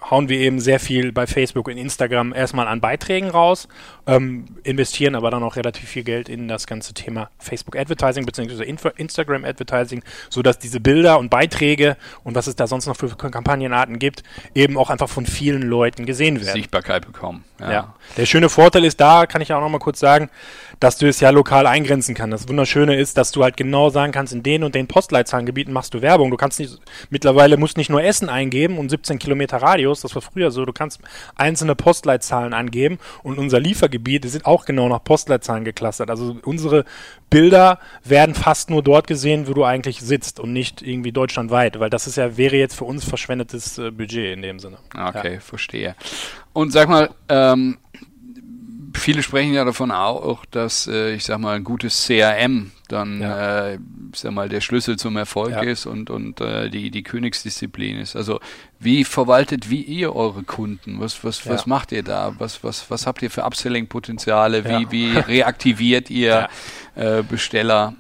hauen wir eben sehr viel bei Facebook und Instagram erstmal an Beiträgen raus, ähm, investieren aber dann auch relativ viel Geld in das ganze Thema Facebook Advertising bzw. Instagram Advertising, sodass diese Bilder und Beiträge und was es da sonst noch für Kampagnenarten gibt, eben auch einfach von vielen Leuten gesehen werden. Sichtbarkeit bekommen. Ja. ja. Der schöne Vorteil ist da, kann ich auch noch mal kurz sagen, dass du es ja lokal eingrenzen kannst. Das Wunderschöne ist, dass du halt genau sagen kannst, in den und den Postleitzahlengebieten machst du Werbung. Du kannst nicht, mittlerweile musst nicht nur Essen eingeben und 17 Kilometer Radius, das war früher so, du kannst einzelne Postleitzahlen angeben und unser Liefergebiet sind auch genau nach Postleitzahlen geklustert. Also unsere Bilder werden fast nur dort gesehen, wo du eigentlich sitzt und nicht irgendwie deutschlandweit, weil das ist ja, wäre jetzt für uns verschwendetes äh, Budget in dem Sinne. Okay, ja. verstehe. Und sag mal, ähm, viele sprechen ja davon auch, dass äh, ich sag mal ein gutes CRM dann ja. äh, ich sag mal der Schlüssel zum Erfolg ja. ist und und äh, die die Königsdisziplin ist. Also wie verwaltet wie ihr eure Kunden? Was was ja. was macht ihr da? Was was was habt ihr für Upselling Potenziale? Wie wie reaktiviert ihr äh, Besteller?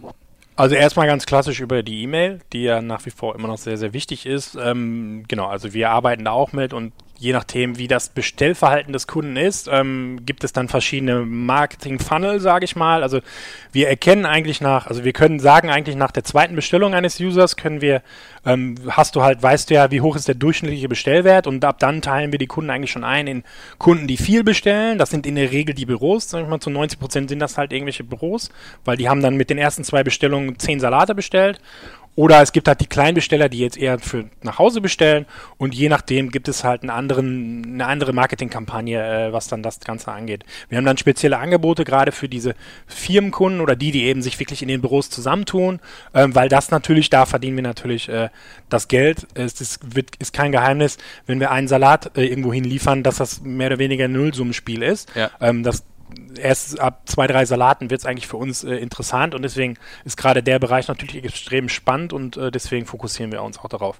Also erstmal ganz klassisch über die E-Mail, die ja nach wie vor immer noch sehr, sehr wichtig ist. Ähm, genau, also wir arbeiten da auch mit und je nachdem, wie das Bestellverhalten des Kunden ist, ähm, gibt es dann verschiedene Marketing-Funnel, sage ich mal. Also wir erkennen eigentlich nach, also wir können sagen eigentlich nach der zweiten Bestellung eines Users können wir, ähm, hast du halt, weißt du ja, wie hoch ist der durchschnittliche Bestellwert und ab dann teilen wir die Kunden eigentlich schon ein in Kunden, die viel bestellen. Das sind in der Regel die Büros, sag ich mal, zu 90 Prozent sind das halt irgendwelche Büros, weil die haben dann mit den ersten zwei Bestellungen zehn Salate bestellt oder es gibt halt die Kleinbesteller, die jetzt eher für nach Hause bestellen und je nachdem gibt es halt einen anderen, eine andere Marketingkampagne, äh, was dann das Ganze angeht. Wir haben dann spezielle Angebote gerade für diese Firmenkunden oder die, die eben sich wirklich in den Büros zusammentun, ähm, weil das natürlich, da verdienen wir natürlich äh, das Geld. Es ist, wird, ist kein Geheimnis, wenn wir einen Salat äh, irgendwo hinliefern, dass das mehr oder weniger ein Nullsummenspiel ist. Ja. Ähm, das erst ab zwei, drei Salaten wird es eigentlich für uns äh, interessant und deswegen ist gerade der Bereich natürlich extrem spannend und äh, deswegen fokussieren wir uns auch darauf.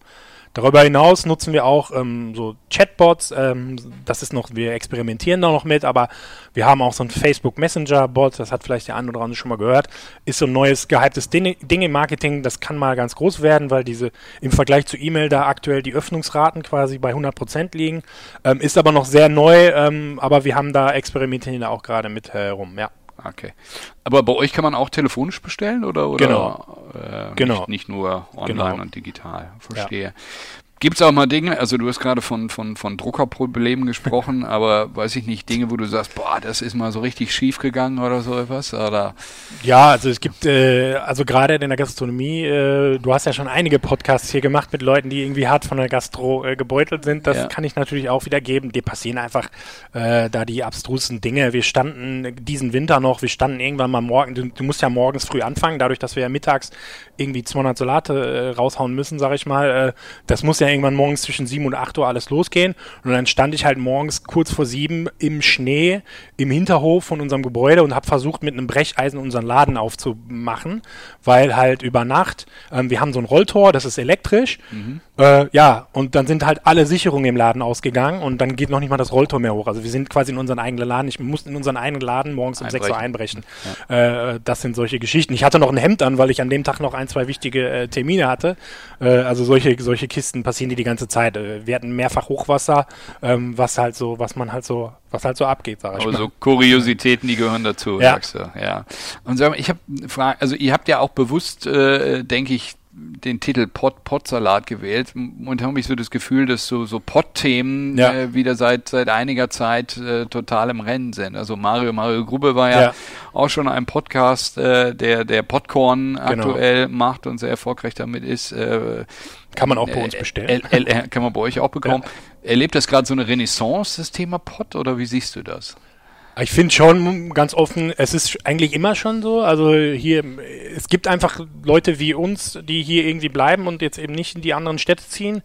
Darüber hinaus nutzen wir auch ähm, so Chatbots. Ähm, das ist noch, wir experimentieren da noch mit, aber wir haben auch so ein Facebook Messenger Bot. Das hat vielleicht der andere oder andere schon mal gehört. Ist so ein neues gehyptes Ding, Ding im Marketing. Das kann mal ganz groß werden, weil diese im Vergleich zu E-Mail da aktuell die Öffnungsraten quasi bei 100 Prozent liegen. Ähm, ist aber noch sehr neu, ähm, aber wir haben da experimentieren da auch gerade mit herum. Ja. Okay. Aber bei euch kann man auch telefonisch bestellen oder, oder genau. Äh, genau. Nicht, nicht, nur online Genau. und digital? Verstehe. Ja. Gibt es auch mal Dinge, also du hast gerade von, von, von Druckerproblemen gesprochen, aber weiß ich nicht, Dinge, wo du sagst, boah, das ist mal so richtig schief gegangen oder so etwas? Oder? Ja, also es gibt, äh, also gerade in der Gastronomie, äh, du hast ja schon einige Podcasts hier gemacht mit Leuten, die irgendwie hart von der Gastro äh, gebeutelt sind. Das Ja. kann ich natürlich auch wieder geben. Dir passieren einfach äh, da die abstrusen Dinge. Wir standen diesen Winter noch, wir standen irgendwann mal morgen, du, du musst ja morgens früh anfangen, dadurch, dass wir ja mittags irgendwie 200 Salate äh, raushauen müssen, sag ich mal. Äh, das muss ja irgendwann morgens zwischen 7 und 8 Uhr alles losgehen. Und dann stand ich halt morgens kurz vor 7 im Schnee im Hinterhof von unserem Gebäude und habe versucht, mit einem Brecheisen unseren Laden aufzumachen, weil halt über Nacht, ähm, wir haben so ein Rolltor, das ist elektrisch. Äh, ja, und dann sind halt alle Sicherungen im Laden ausgegangen und dann geht noch nicht mal das Rolltor mehr hoch. Also wir sind quasi in unseren eigenen Laden. Ich musste in unseren eigenen Laden morgens um 6 Uhr einbrechen. Äh, das sind solche Geschichten. Ich hatte noch ein Hemd an, weil ich an dem Tag noch ein, zwei wichtige äh, Termine hatte. Äh, also solche, solche Kisten passieren die die ganze Zeit. Äh, wir hatten mehrfach Hochwasser, ähm, was halt so, was man halt so, was halt so abgeht, sag ich Aber mal. so Kuriositäten, die gehören dazu, Ja. sagst du. Ja. Und sag mal, ich habe eine Frage, also ihr habt ja auch bewusst, äh, denke ich, den Titel Pot Potsalat gewählt. Und habe ich so das Gefühl, dass so so Pott-Themen Ja. äh, wieder seit seit einiger Zeit äh, total im Rennen sind. Also Mario Mario Grube war ja, Ja. auch schon ein Podcast, äh, der der Popcorn Genau. aktuell macht und sehr erfolgreich damit ist. Äh, Kann man auch bei uns bestellen. Kann man bei euch auch bekommen. Erlebt das gerade so eine Renaissance, das Thema Pott, oder wie siehst du das? Ich finde schon ganz offen, es ist eigentlich immer schon so. Also hier, es gibt einfach Leute wie uns, die hier irgendwie bleiben und jetzt eben nicht in die anderen Städte ziehen.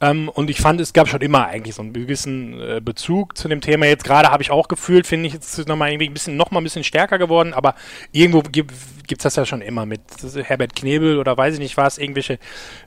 Ähm, und ich fand, es gab schon immer eigentlich so einen gewissen äh, Bezug zu dem Thema. Jetzt gerade habe ich auch gefühlt, finde ich, jetzt ist es nochmal irgendwie ein bisschen, noch mal ein bisschen stärker geworden, aber irgendwo gibt es das ja schon immer mit Herbert Knebel oder weiß ich nicht was, irgendwelche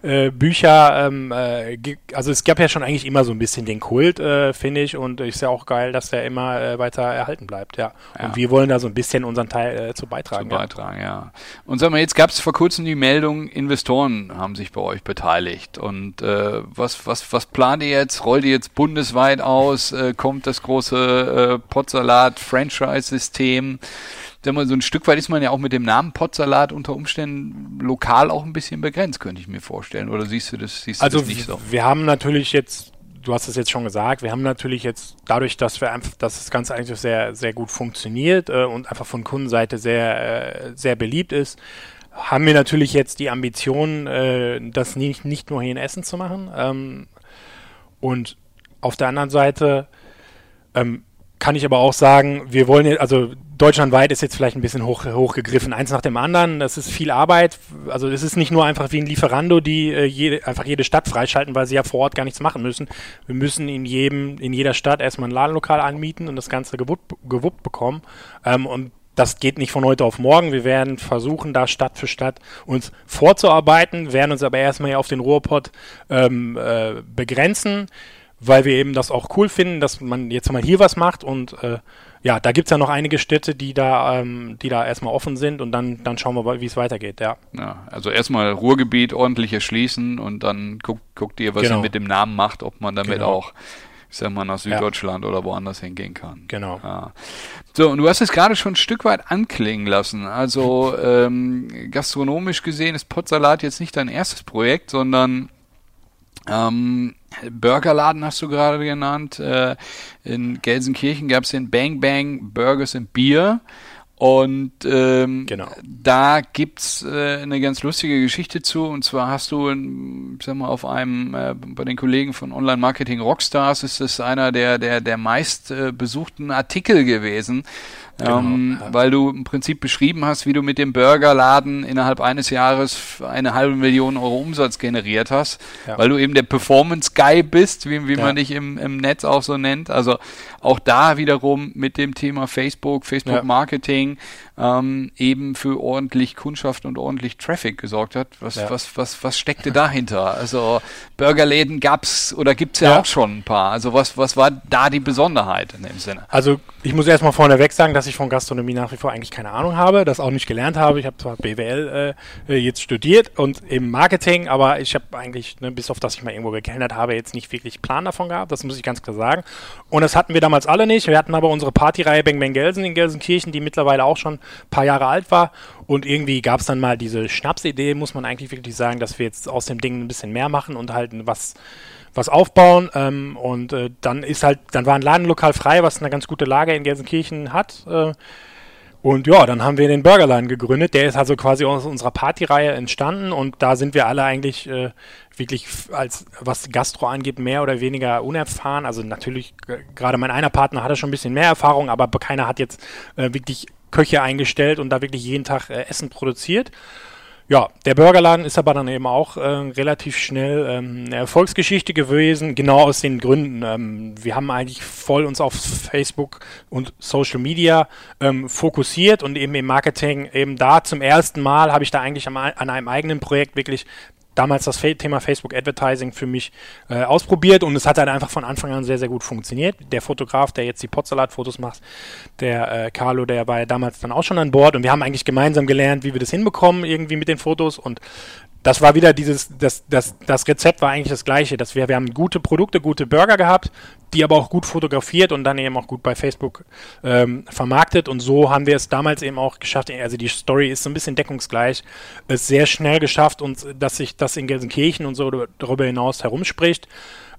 äh, Bücher. Ähm, äh, also es gab ja schon eigentlich immer so ein bisschen den Kult, äh, finde ich. Und ist ja auch geil, dass der immer äh, weiter erhalten bleibt, ja. Ja. Und wir wollen da so ein bisschen unseren Teil äh, zu beitragen. zu beitragen, ja. Und sag mal, jetzt gab es vor kurzem die Meldung, Investoren haben sich bei euch beteiligt. Und äh, was, was, was plant ihr jetzt? Rollt ihr jetzt bundesweit aus? Äh, kommt das große äh, Potsalat-Franchise-System? Sag mal, so ein Stück weit ist man ja auch mit dem Namen Potsalat unter Umständen lokal auch ein bisschen begrenzt, könnte ich mir vorstellen. Oder siehst du das, siehst du Also das nicht so? wir haben natürlich jetzt, du hast es jetzt schon gesagt, wir haben natürlich jetzt dadurch, dass wir einfach, dass das Ganze eigentlich sehr, sehr gut funktioniert äh, und einfach von Kundenseite sehr, äh, sehr beliebt ist, haben wir natürlich jetzt die Ambition, äh, das nicht, nicht nur hier in Essen zu machen. Ähm, und auf der anderen Seite ähm, kann ich aber auch sagen, wir wollen jetzt, also deutschlandweit ist jetzt vielleicht ein bisschen hoch, hochgegriffen, eins nach dem anderen. Das ist viel Arbeit. Also es ist nicht nur einfach wie ein Lieferando, die äh, jede, einfach jede Stadt freischalten, weil sie ja vor Ort gar nichts machen müssen. Wir müssen in jedem, in jeder Stadt erstmal ein Ladenlokal anmieten und das Ganze gewuppt, gewuppt bekommen. Ähm, und das geht nicht von heute auf morgen. Wir werden versuchen, da Stadt für Stadt uns vorzuarbeiten, werden uns aber erstmal auf den Ruhrpott ähm, äh, begrenzen, weil wir eben das auch cool finden, dass man jetzt mal hier was macht und äh, ja, da gibt's ja noch einige Städte, die da, ähm, die da erstmal offen sind und dann, dann schauen wir, wie es weitergeht, ja. Ja, also erstmal Ruhrgebiet ordentlich erschließen und dann guckt, guckt ihr, was Genau. ihr mit dem Namen macht, ob man damit Genau. auch, ich sag mal, nach Süddeutschland oder woanders hingehen kann. Genau. Ja. So, und du hast es gerade schon ein Stück weit anklingen lassen. Also ähm, gastronomisch gesehen ist Potsalat jetzt nicht dein erstes Projekt, sondern ähm, Burgerladen hast du gerade genannt. Äh, in Gelsenkirchen gab es den Bang Bang Burgers and Beer. Und ähm, Genau. da gibt's äh, eine ganz lustige Geschichte zu. Und zwar hast du, ich sag mal, auf einem äh, bei den Kollegen von Online Marketing Rockstars ist es einer der der der meist äh, besuchten Artikel gewesen Genau, ähm, ja. Weil du im Prinzip beschrieben hast, wie du mit dem Burgerladen innerhalb eines Jahres eine halbe Million Euro Umsatz generiert hast, ja. weil du eben der Performance Guy bist, wie, wie ja. man dich im, im Netz auch so nennt. Also auch da wiederum mit dem Thema Facebook, Facebook Marketing ähm, eben für ordentlich Kundschaft und ordentlich Traffic gesorgt hat. Was, was, was, was steckte dahinter? Also Burgerläden gab's oder gibt's ja, auch schon ein paar. Also was, was war da die Besonderheit in dem Sinne? Also ich muss erstmal vorneweg sagen, dass ich von Gastronomie nach wie vor eigentlich keine Ahnung habe, das auch nicht gelernt habe. Ich habe zwar BWL äh, jetzt studiert und im Marketing, aber ich habe eigentlich, ne, bis auf das ich mal irgendwo gekellnert habe, jetzt nicht wirklich Plan davon gehabt. Das muss ich ganz klar sagen. Und das hatten wir damals alle nicht. Wir hatten aber unsere Partyreihe Bang Bang Gelsen in Gelsenkirchen, die mittlerweile auch schon paar Jahre alt war. Und irgendwie gab es dann mal diese Schnapsidee, muss man eigentlich wirklich sagen, dass wir jetzt aus dem Ding ein bisschen mehr machen und halt was was aufbauen. Ähm, und äh, dann ist halt, dann war ein Ladenlokal frei, was eine ganz gute Lage in Gelsenkirchen hat. Äh, und ja, dann haben wir den Burgerladen gegründet. Der ist also quasi aus unserer Partyreihe entstanden und da sind wir alle eigentlich äh, wirklich als was Gastro angeht mehr oder weniger unerfahren. Also natürlich gerade mein einer Partner hatte schon ein bisschen mehr Erfahrung, aber keiner hat jetzt äh, wirklich Köche eingestellt und da wirklich jeden Tag äh, Essen produziert. Ja, der Burgerladen ist aber dann eben auch äh, relativ schnell ähm, eine Erfolgsgeschichte gewesen, genau aus den Gründen. Ähm, wir haben eigentlich voll uns auf Facebook und Social Media ähm, fokussiert und eben im Marketing eben da zum ersten Mal habe ich da eigentlich am, an einem eigenen Projekt wirklich damals das Thema Facebook Advertising für mich äh, ausprobiert und es hat halt einfach von Anfang an sehr, sehr gut funktioniert. Der Fotograf, der jetzt die Potsalat-Fotos macht, der äh, Carlo, der war ja damals dann auch schon an Bord und wir haben eigentlich gemeinsam gelernt, wie wir das hinbekommen irgendwie mit den Fotos und das war wieder dieses, das, das, das Rezept war eigentlich das gleiche, dass wir, wir haben gute Produkte, gute Burger gehabt, die aber auch gut fotografiert und dann eben auch gut bei Facebook ähm, vermarktet und so haben wir es damals eben auch geschafft, also die Story ist so ein bisschen deckungsgleich, es sehr schnell geschafft und dass sich das in Gelsenkirchen und so darüber hinaus herumspricht.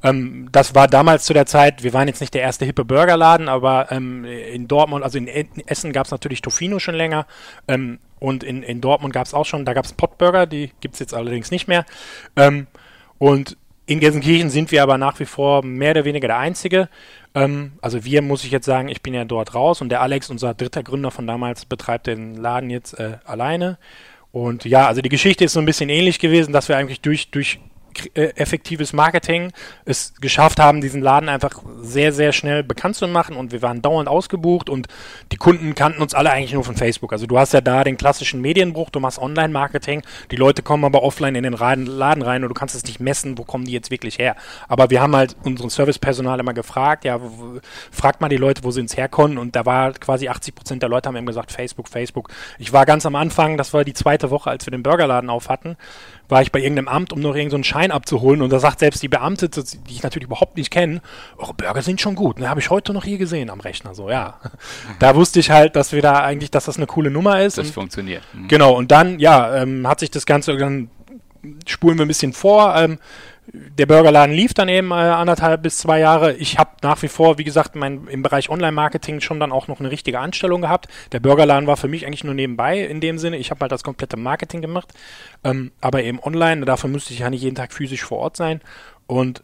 Ähm, das war damals zu der Zeit, wir waren jetzt nicht der erste hippe Burgerladen, aber ähm, in Dortmund, also in Essen gab es natürlich Tofino schon länger. Ähm, und in, in Dortmund gab es auch schon, da gab es Potburger, die gibt es jetzt allerdings nicht mehr. Ähm, und in Gelsenkirchen sind wir aber nach wie vor mehr oder weniger der Einzige. Ähm, also wir, muss ich jetzt sagen, ich bin ja dort raus und der Alex, unser dritter Gründer von damals, betreibt den Laden jetzt äh, alleine. Und ja, also die Geschichte ist so ein bisschen ähnlich gewesen, dass wir eigentlich durch, durch effektives Marketing es geschafft haben, diesen Laden einfach sehr, sehr schnell bekannt zu machen und wir waren dauernd ausgebucht und die Kunden kannten uns alle eigentlich nur von Facebook. Also du hast ja da den klassischen Medienbruch, du machst Online-Marketing, die Leute kommen aber offline in den Laden rein und du kannst es nicht messen, wo kommen die jetzt wirklich her. Aber wir haben halt unseren Servicepersonal immer gefragt, ja, fragt mal die Leute, wo sie ins herkommen und da war quasi 80 Prozent der Leute haben eben gesagt, Facebook, Facebook. Ich war ganz am Anfang, das war die zweite Woche, als wir den Burgerladen auf hatten, war ich bei irgendeinem Amt, um noch irgendeinen so Schein abzuholen und da sagt selbst die Beamte, die ich natürlich überhaupt nicht kenne, eure Burger sind schon gut. Ne, habe ich heute noch hier gesehen am Rechner. So, ja. Da wusste ich halt, dass wir da eigentlich, dass das eine coole Nummer ist. Das und, funktioniert. Mhm. Genau, und dann, ja, ähm, hat sich das Ganze, dann spulen wir ein bisschen vor. Ähm, der Burgerladen lief dann eben äh, anderthalb bis zwei Jahre. Ich habe nach wie vor, wie gesagt, mein, im Bereich Online-Marketing schon dann auch noch eine richtige Anstellung gehabt. Der Burgerladen war für mich eigentlich nur nebenbei in dem Sinne. Ich habe halt das komplette Marketing gemacht, ähm, aber eben online. Dafür müsste ich ja nicht jeden Tag physisch vor Ort sein. Und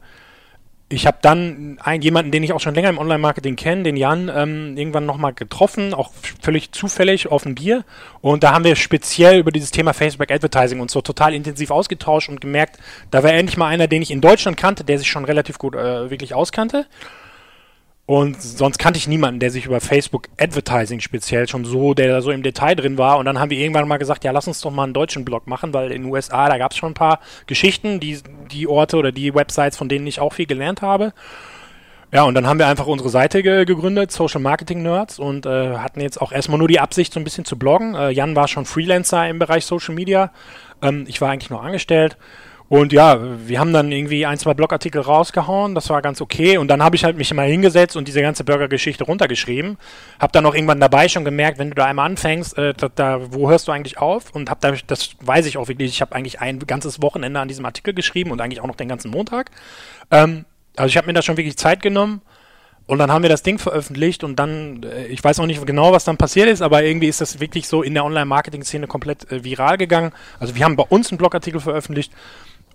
ich habe dann einen, jemanden, den ich auch schon länger im Online-Marketing kenne, den Jan, ähm, irgendwann nochmal getroffen, auch völlig zufällig auf ein Bier. Und da haben wir speziell über dieses Thema Facebook Advertising uns so total intensiv ausgetauscht und gemerkt, da war endlich mal einer, den ich in Deutschland kannte, der sich schon relativ gut äh, wirklich auskannte. Und sonst kannte ich niemanden, der sich über Facebook Advertising speziell schon so, der da so im Detail drin war. Und dann haben wir irgendwann mal gesagt, ja, lass uns doch mal einen deutschen Blog machen, weil in den USA, da gab es schon ein paar Geschichten, die, die Orte oder die Websites, von denen ich auch viel gelernt habe. Ja, und dann haben wir einfach unsere Seite ge gegründet, Social Marketing Nerds, und äh, hatten jetzt auch erstmal nur die Absicht, so ein bisschen zu bloggen. Äh, Jan war schon Freelancer im Bereich Social Media. Ähm, ich war eigentlich nur angestellt. Und ja, wir haben dann irgendwie ein, zwei Blogartikel rausgehauen, das war ganz okay. Und dann habe ich halt mich mal hingesetzt und diese ganze Burger-Geschichte runtergeschrieben. Hab dann auch irgendwann dabei schon gemerkt, wenn du da einmal anfängst, äh, da, da, wo hörst du eigentlich auf? Und hab da, das weiß ich auch wirklich, ich habe eigentlich ein ganzes Wochenende an diesem Artikel geschrieben und eigentlich auch noch den ganzen Montag. Ähm, also ich habe mir da schon wirklich Zeit genommen. Und dann haben wir das Ding veröffentlicht und dann, äh, ich weiß auch nicht genau, was dann passiert ist, aber irgendwie ist das wirklich so in der Online-Marketing-Szene komplett äh, viral gegangen. Also wir haben bei uns einen Blogartikel veröffentlicht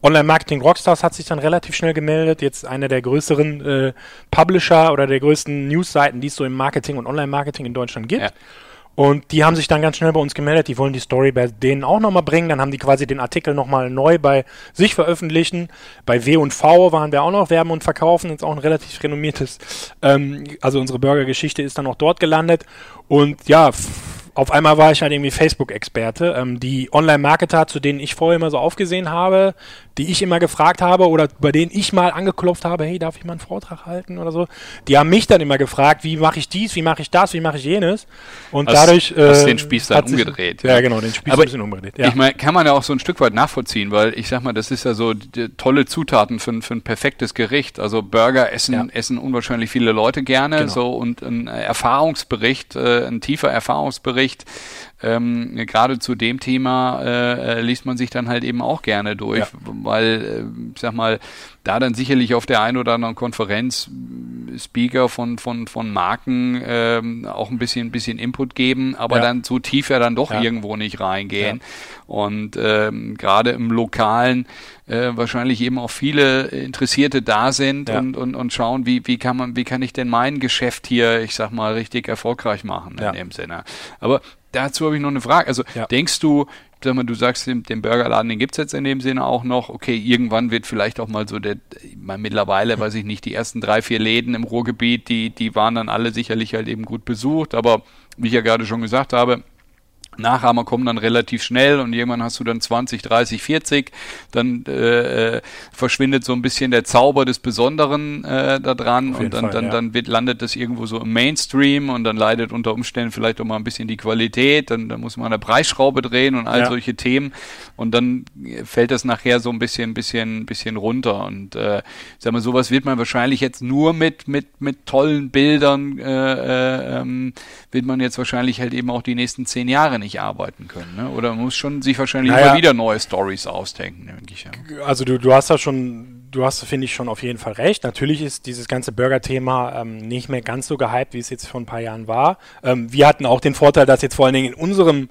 Online-Marketing Rockstars hat sich dann relativ schnell gemeldet. Jetzt einer der größeren äh, Publisher oder der größten News-Seiten, die es so im Marketing und Online-Marketing in Deutschland gibt. Ja. Und die haben sich dann ganz schnell bei uns gemeldet, die wollen die Story bei denen auch nochmal bringen. Dann haben die quasi den Artikel nochmal neu bei sich veröffentlichen. Bei W und V waren wir auch noch werben und verkaufen. Jetzt auch ein relativ renommiertes, ähm, also unsere Burger-Geschichte ist dann auch dort gelandet. Und ja, auf einmal war ich halt irgendwie Facebook-Experte. Ähm, die Online-Marketer, zu denen ich vorher immer so aufgesehen habe, die ich immer gefragt habe oder bei denen ich mal angeklopft habe, hey, darf ich mal einen Vortrag halten oder so, die haben mich dann immer gefragt, wie mache ich dies, wie mache ich das, wie mache ich jenes. Und hast, dadurch. Äh, hast den Spieß dann umgedreht. Sich, ja, genau, den Spieß Aber ein bisschen umgedreht. Ja. Ich meine, kann man ja auch so ein Stück weit nachvollziehen, weil ich sag mal, das ist ja so tolle Zutaten für, für ein perfektes Gericht. Also Burger essen, ja. essen unwahrscheinlich viele Leute gerne, genau. so und ein Erfahrungsbericht, äh, ein tiefer Erfahrungsbericht ähm, gerade zu dem Thema äh, äh, liest man sich dann halt eben auch gerne durch, ja. weil, äh, ich sag mal, da dann sicherlich auf der einen oder anderen Konferenz äh, Speaker von, von, von Marken ähm, auch ein bisschen, ein bisschen Input geben, aber ja. dann so tief ja dann doch ja. irgendwo nicht reingehen. Und ähm, gerade im Lokalen äh, wahrscheinlich eben auch viele Interessierte da sind ja. und, und, und schauen, wie, wie kann man, wie kann ich denn mein Geschäft hier, ich sag mal, richtig erfolgreich machen in dem Sinne. Aber dazu habe ich noch eine Frage. Also ja. denkst du, sag mal, du sagst, den, den Burgerladen, den gibt es jetzt in dem Sinne auch noch. Okay, irgendwann wird vielleicht auch mal so der, mal mittlerweile, weiß ich nicht, die ersten drei, vier Läden im Ruhrgebiet, die, die waren dann alle sicherlich halt eben gut besucht. Aber wie ich ja gerade schon gesagt habe, Nachahmer kommen dann relativ schnell und irgendwann hast du dann 20, 30, 40, dann äh, äh, verschwindet so ein bisschen der Zauber des Besonderen äh, da dran und dann, Fall, dann, ja. dann wird, landet das irgendwo so im Mainstream und dann leidet unter Umständen vielleicht auch mal ein bisschen die Qualität, dann, dann muss man eine Preisschraube drehen und all ja. solche Themen und dann fällt das nachher so ein bisschen, bisschen, bisschen runter und äh, sag mal, sowas wird man wahrscheinlich jetzt nur mit, mit, mit tollen Bildern äh, äh, ähm, wird man jetzt wahrscheinlich halt eben auch die nächsten zehn Jahre nicht arbeiten können. Ne? Oder man muss schon sich wahrscheinlich naja, immer wieder neue Stories ausdenken, denke ich. Ja. Also du, du hast da schon, du hast, finde ich, schon auf jeden Fall recht. Natürlich ist dieses ganze Burger-Thema ähm, nicht mehr ganz so gehypt, wie es jetzt vor ein paar Jahren war. Ähm, wir hatten auch den Vorteil, dass jetzt vor allen Dingen in unserem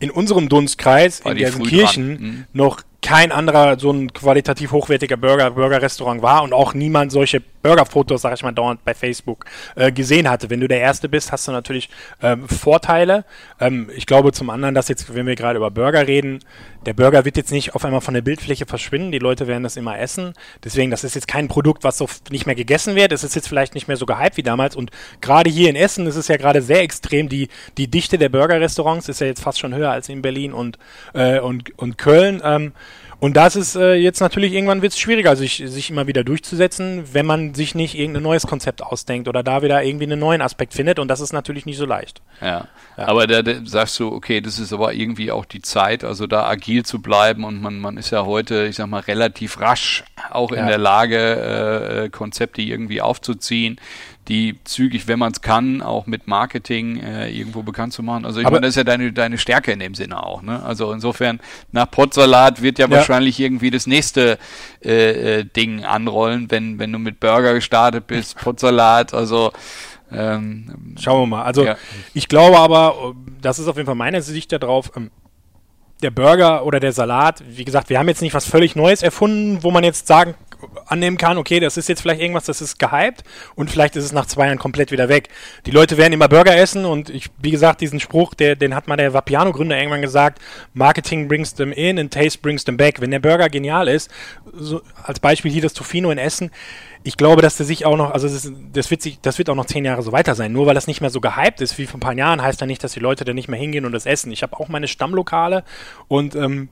in unserem Dunstkreis, war in Gelsenkirchen, mhm. noch kein anderer so ein qualitativ hochwertiger Burger, Burger-Restaurant war und auch niemand solche Burger-Fotos, sag ich mal, dauernd bei Facebook äh, gesehen hatte. Wenn du der Erste bist, hast du natürlich ähm, Vorteile. Ähm, ich glaube zum anderen, dass jetzt, wenn wir gerade über Burger reden, der Burger wird jetzt nicht auf einmal von der Bildfläche verschwinden. Die Leute werden das immer essen. Deswegen, das ist jetzt kein Produkt, was so nicht mehr gegessen wird. Es ist jetzt vielleicht nicht mehr so gehypt wie damals. Und gerade hier in Essen ist es ja gerade sehr extrem. Die, die Dichte der Burger-Restaurants ist ja jetzt fast schon höher als in Berlin und, äh, und, und Köln. Ähm, und das ist äh, jetzt natürlich irgendwann wird es schwieriger, sich, sich immer wieder durchzusetzen, wenn man sich nicht irgendein neues Konzept ausdenkt oder da wieder irgendwie einen neuen Aspekt findet. Und das ist natürlich nicht so leicht. Ja, ja. aber da, da sagst du, okay, das ist aber irgendwie auch die Zeit, also da agil zu bleiben. Und man, man ist ja heute, ich sag mal, relativ rasch auch in ja. der Lage, äh, äh Konzepte irgendwie aufzuziehen die zügig, wenn man es kann, auch mit Marketing äh, irgendwo bekannt zu machen. Also ich meine, das ist ja deine, deine Stärke in dem Sinne auch. Ne? Also insofern, nach Potsalat wird ja, ja. wahrscheinlich irgendwie das nächste äh, äh, Ding anrollen, wenn, wenn du mit Burger gestartet bist, Potsalat, also ähm, Schauen wir mal. Also ja. ich glaube aber, das ist auf jeden Fall meine Sicht darauf, ähm, der Burger oder der Salat, wie gesagt, wir haben jetzt nicht was völlig Neues erfunden, wo man jetzt sagen annehmen kann, okay, das ist jetzt vielleicht irgendwas, das ist gehypt und vielleicht ist es nach zwei Jahren komplett wieder weg. Die Leute werden immer Burger essen und ich, wie gesagt, diesen Spruch, der, den hat mal der Vapiano-Gründer irgendwann gesagt, Marketing brings them in and taste brings them back. Wenn der Burger genial ist, so als Beispiel hier das Tofino in Essen, ich glaube, dass der sich auch noch, also das, das, wird sich, das wird auch noch zehn Jahre so weiter sein. Nur weil das nicht mehr so gehypt ist wie vor ein paar Jahren, heißt ja nicht, dass die Leute da nicht mehr hingehen und das essen. Ich habe auch meine Stammlokale und ähm,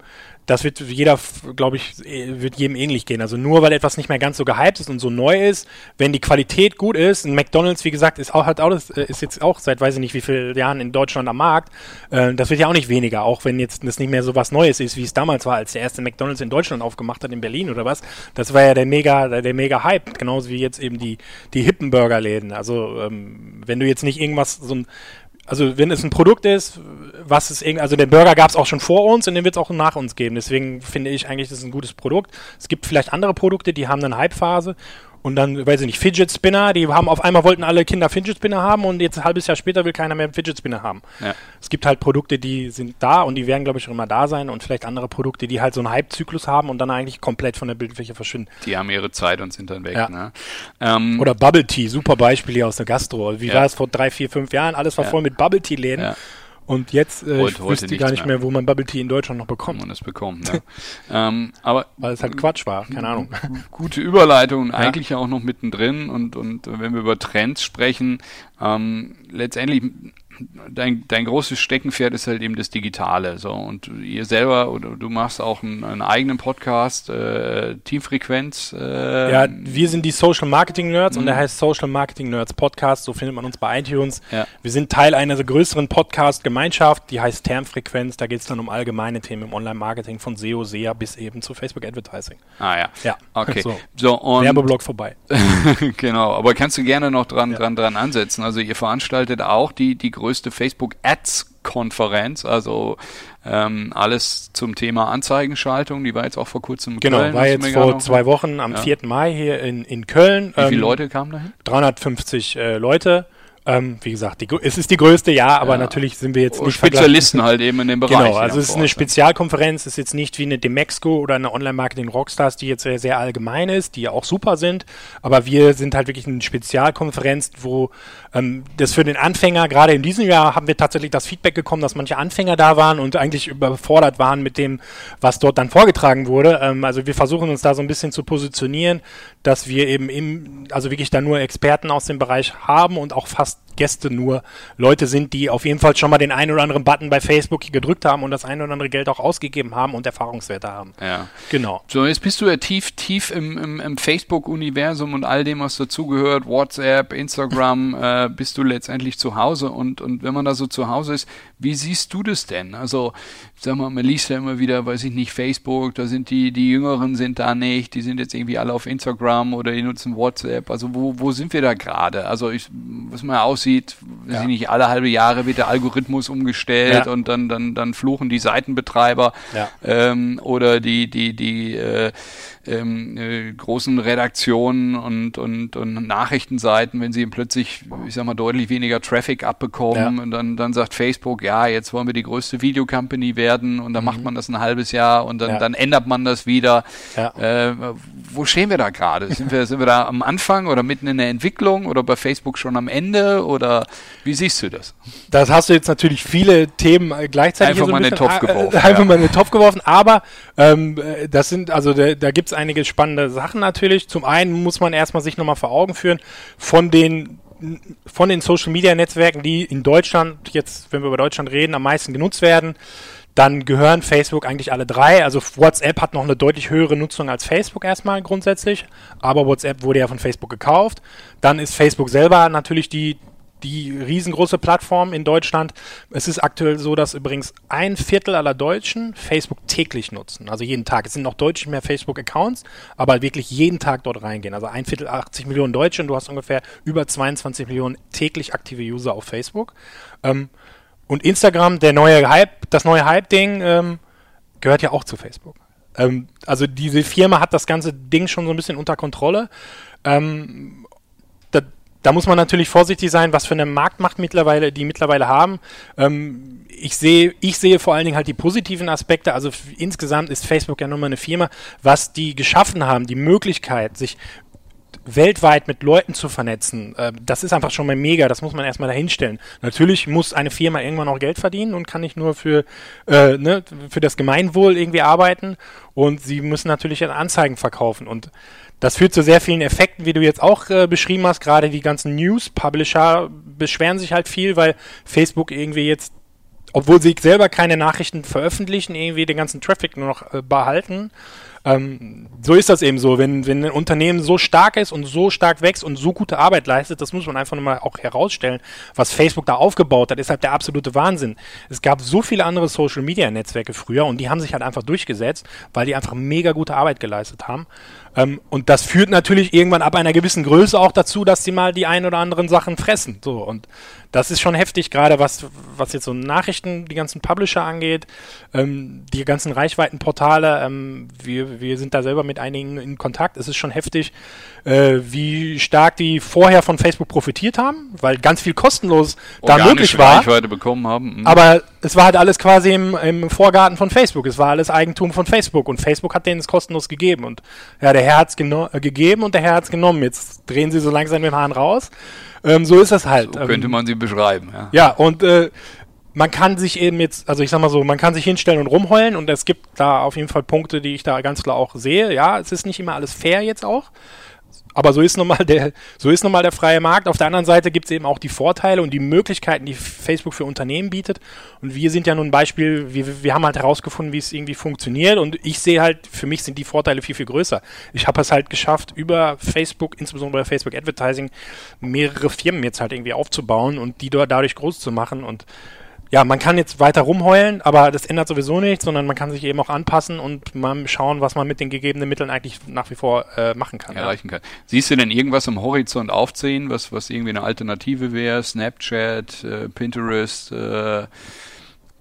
das wird jeder, glaube ich, wird jedem ähnlich gehen. Also nur weil etwas nicht mehr ganz so gehypt ist und so neu ist, wenn die Qualität gut ist, ein McDonalds, wie gesagt, ist auch hat auch äh, ist jetzt auch seit weiß ich nicht wie vielen Jahren in Deutschland am Markt. Äh, das wird ja auch nicht weniger, auch wenn jetzt das nicht mehr so was Neues ist, wie es damals war, als der erste McDonalds in Deutschland aufgemacht hat in Berlin oder was. Das war ja der mega, der mega Hype, genauso wie jetzt eben die die hippen Burgerläden. Also ähm, wenn du jetzt nicht irgendwas so ein also wenn es ein Produkt ist, was es irgendwie, also den Burger gab es auch schon vor uns und den wird es auch nach uns geben. Deswegen finde ich eigentlich, das ist ein gutes Produkt. Es gibt vielleicht andere Produkte, die haben eine Hype-Phase und dann, weiß ich nicht, Fidget Spinner, die haben auf einmal wollten alle Kinder Fidget Spinner haben und jetzt ein halbes Jahr später will keiner mehr einen Fidget Spinner haben. Ja. Es gibt halt Produkte, die sind da und die werden, glaube ich, auch immer da sein und vielleicht andere Produkte, die halt so einen Hype-Zyklus haben und dann eigentlich komplett von der Bildfläche verschwinden. Die haben ihre Zeit und sind dann weg. Ja. Ne? Ähm, Oder Bubble Tea, super Beispiel hier aus der Gastro. Wie Ja. war es vor drei, vier, fünf Jahren? Alles war Ja. voll mit Bubble Tea-Läden. Und jetzt, äh, Heute- ich heute wüsste gar nicht mehr. mehr, wo man Bubble Tea in Deutschland noch bekommt. man das bekommt. Ne? ähm, aber Weil es halt Quatsch war, keine Ahnung. gute Überleitung, eigentlich ja auch noch mittendrin und, und wenn wir über Trends sprechen, ähm, letztendlich dein, dein großes Steckenpferd ist halt eben das Digitale. So und ihr selber oder du machst auch einen, einen eigenen Podcast, äh, Teamfrequenz. Äh, Ja, wir sind die Social Marketing Nerds und der Mhm. heißt Social Marketing Nerds Podcast. So findet man uns bei iTunes. Ja. Wir sind Teil einer größeren Podcast-Gemeinschaft, die heißt Termfrequenz. Da geht es dann um allgemeine Themen im Online-Marketing von SEO, SEA bis eben zu Facebook Advertising. Ah ja. Ja, Okay. so. So, und Werbeblock vorbei. genau, aber kannst du gerne noch dran, Ja. dran, dran ansetzen. Also ihr veranstaltet auch die, die größte Facebook Ads Konferenz, also ähm, alles zum Thema Anzeigenschaltung, die war jetzt auch vor kurzem in Genau, Köln, war hast du jetzt vor zwei Wochen am Ja. 4. Mai hier in, in Köln. Wie viele Ähm, Leute kamen dahin? 350 äh, Leute. Ähm, wie gesagt, die, es ist die größte, ja, aber Ja. natürlich sind wir jetzt Oh, nicht Spezialisten halt eben in dem Bereich. Genau, also es ist eine. Spezialkonferenz, es ist jetzt nicht wie eine Demexco oder eine Online-Marketing-Rockstars, die jetzt sehr, sehr allgemein ist, die ja auch super sind, aber wir sind halt wirklich eine Spezialkonferenz, wo ähm, das für den Anfänger, gerade in diesem Jahr haben wir tatsächlich das Feedback bekommen, dass manche Anfänger da waren und eigentlich überfordert waren mit dem, was dort dann vorgetragen wurde. Ähm, also wir versuchen uns da so ein bisschen zu positionieren, dass wir eben im, also wirklich da nur Experten aus dem Bereich haben und auch fast last Gäste nur Leute sind, die auf jeden Fall schon mal den einen oder anderen Button bei Facebook gedrückt haben und das ein oder andere Geld auch ausgegeben haben und Erfahrungswerte haben. Ja. Genau. So, jetzt bist du ja tief, tief im, im, im Facebook-Universum und all dem, was dazugehört, WhatsApp, Instagram, äh, bist du letztendlich zu Hause und, und wenn man da so zu Hause ist, wie siehst du das denn? Also, sag mal, man liest ja immer wieder, weiß ich nicht, Facebook, da sind die, die Jüngeren sind da nicht, die sind jetzt irgendwie alle auf Instagram oder die nutzen WhatsApp. Also, wo, wo sind wir da gerade? Also, ich, was man aussieht, weiß Ja. ich nicht, alle halbe Jahre wird der Algorithmus umgestellt Ja. und dann, dann, dann fluchen die Seitenbetreiber Ja. ähm, oder die, die, die äh, ähm, äh, großen Redaktionen und, und, und Nachrichtenseiten, wenn sie plötzlich, ich sag mal, deutlich weniger Traffic abbekommen Ja. und dann, dann sagt Facebook, ja, jetzt wollen wir die größte Videocompany werden und dann macht man das ein halbes Jahr und dann, Mhm. Ja. dann ändert man das wieder. Ja. Äh, wo stehen wir da gerade? Sind wir, sind wir da am Anfang oder mitten in der Entwicklung oder bei Facebook schon am Ende oder wie siehst du das? Das hast du jetzt natürlich viele Themen äh, gleichzeitig Einfach so mal ein in den Topf äh, geworfen, Äh, einfach ja. mal in den Topf geworfen, aber ähm, äh, das sind, also da, da gibt es einige spannende Sachen natürlich. Zum einen muss man erstmal sich nochmal vor Augen führen, von den von den Social Media Netzwerken, die in Deutschland, jetzt, wenn wir über Deutschland reden, am meisten genutzt werden, dann gehören Facebook eigentlich alle drei. Also WhatsApp hat noch eine deutlich höhere Nutzung als Facebook erstmal grundsätzlich, aber WhatsApp wurde ja von Facebook gekauft. Dann ist Facebook selber natürlich die, die riesengroße Plattform in Deutschland. Es ist aktuell so, dass übrigens ein Viertel aller Deutschen Facebook täglich nutzen. Also jeden Tag. Es sind noch deutlich mehr Facebook-Accounts, aber wirklich jeden Tag dort reingehen. Also ein Viertel, 80 Millionen Deutsche und du hast ungefähr über 22 Millionen täglich aktive User auf Facebook. Ähm, und Instagram, der neue Hype, das neue Hype-Ding, ähm, gehört ja auch zu Facebook. Ähm, also diese Firma hat das ganze Ding schon so ein bisschen unter Kontrolle. Ähm, da, muss man natürlich vorsichtig sein, was für eine Marktmacht mittlerweile, die mittlerweile haben. Ähm, ich sehe, ich sehe vor allen Dingen halt die positiven Aspekte. Also insgesamt ist Facebook ja nun mal eine Firma, was die geschaffen haben, die Möglichkeit, sich weltweit mit Leuten zu vernetzen, äh, das ist einfach schon mal mega, das muss man erstmal dahinstellen. Natürlich muss eine Firma irgendwann auch Geld verdienen und kann nicht nur für, äh, ne, für das Gemeinwohl irgendwie arbeiten und sie müssen natürlich Anzeigen verkaufen und das führt zu sehr vielen Effekten, wie du jetzt auch äh, beschrieben hast, gerade die ganzen News-Publisher beschweren sich halt viel, weil Facebook irgendwie jetzt obwohl sie selber keine Nachrichten veröffentlichen, irgendwie den ganzen Traffic nur noch äh, behalten. Ähm, so ist das eben so. Wenn, wenn ein Unternehmen so stark ist und so stark wächst und so gute Arbeit leistet, das muss man einfach mal auch herausstellen, was Facebook da aufgebaut hat, ist halt der absolute Wahnsinn. Es gab so viele andere Social Media Netzwerke früher und die haben sich halt einfach durchgesetzt, weil die einfach mega gute Arbeit geleistet haben. Ähm, und das führt natürlich irgendwann ab einer gewissen Größe auch dazu, dass sie mal die ein oder anderen Sachen fressen. So und das ist schon heftig, gerade was, was jetzt so Nachrichten, die ganzen Publisher angeht, ähm, die ganzen Reichweitenportale. Ähm, wir, wir sind da selber mit einigen in Kontakt. Es ist schon heftig, äh, wie stark die vorher von Facebook profitiert haben, weil ganz viel kostenlos da möglich war. Reichweite bekommen haben. Mhm. Aber es war halt alles quasi im, im Vorgarten von Facebook. Es war alles Eigentum von Facebook und Facebook hat denen es kostenlos gegeben. Und ja, der Herr hat es äh, gegeben und der Herr hat es genommen. Jetzt drehen sie so langsam dem Hahn raus. Ähm, so ist das halt. So könnte ähm, man sie beschreiben, ja. Ja, und äh, man kann sich eben jetzt, also ich sag mal so, man kann sich hinstellen und rumheulen und es gibt da auf jeden Fall Punkte, die ich da ganz klar auch sehe. Ja, es ist nicht immer alles fair jetzt auch. Aber so ist nun mal der, so ist nun mal der freie Markt. Auf der anderen Seite gibt es eben auch die Vorteile und die Möglichkeiten, die Facebook für Unternehmen bietet. Und wir sind ja nun ein Beispiel, wir, wir haben halt herausgefunden, wie es irgendwie funktioniert. Und ich sehe halt, für mich sind die Vorteile viel, viel größer. Ich habe es halt geschafft, über Facebook, insbesondere bei Facebook Advertising, mehrere Firmen jetzt halt irgendwie aufzubauen und die dadurch groß zu machen. Und ja, man kann jetzt weiter rumheulen, aber das ändert sowieso nichts, sondern man kann sich eben auch anpassen und mal schauen, was man mit den gegebenen Mitteln eigentlich nach wie vor äh, machen kann. Erreichen ja. kann. Siehst du denn irgendwas am Horizont aufziehen, was, was irgendwie eine Alternative wäre? Snapchat, äh, Pinterest, äh,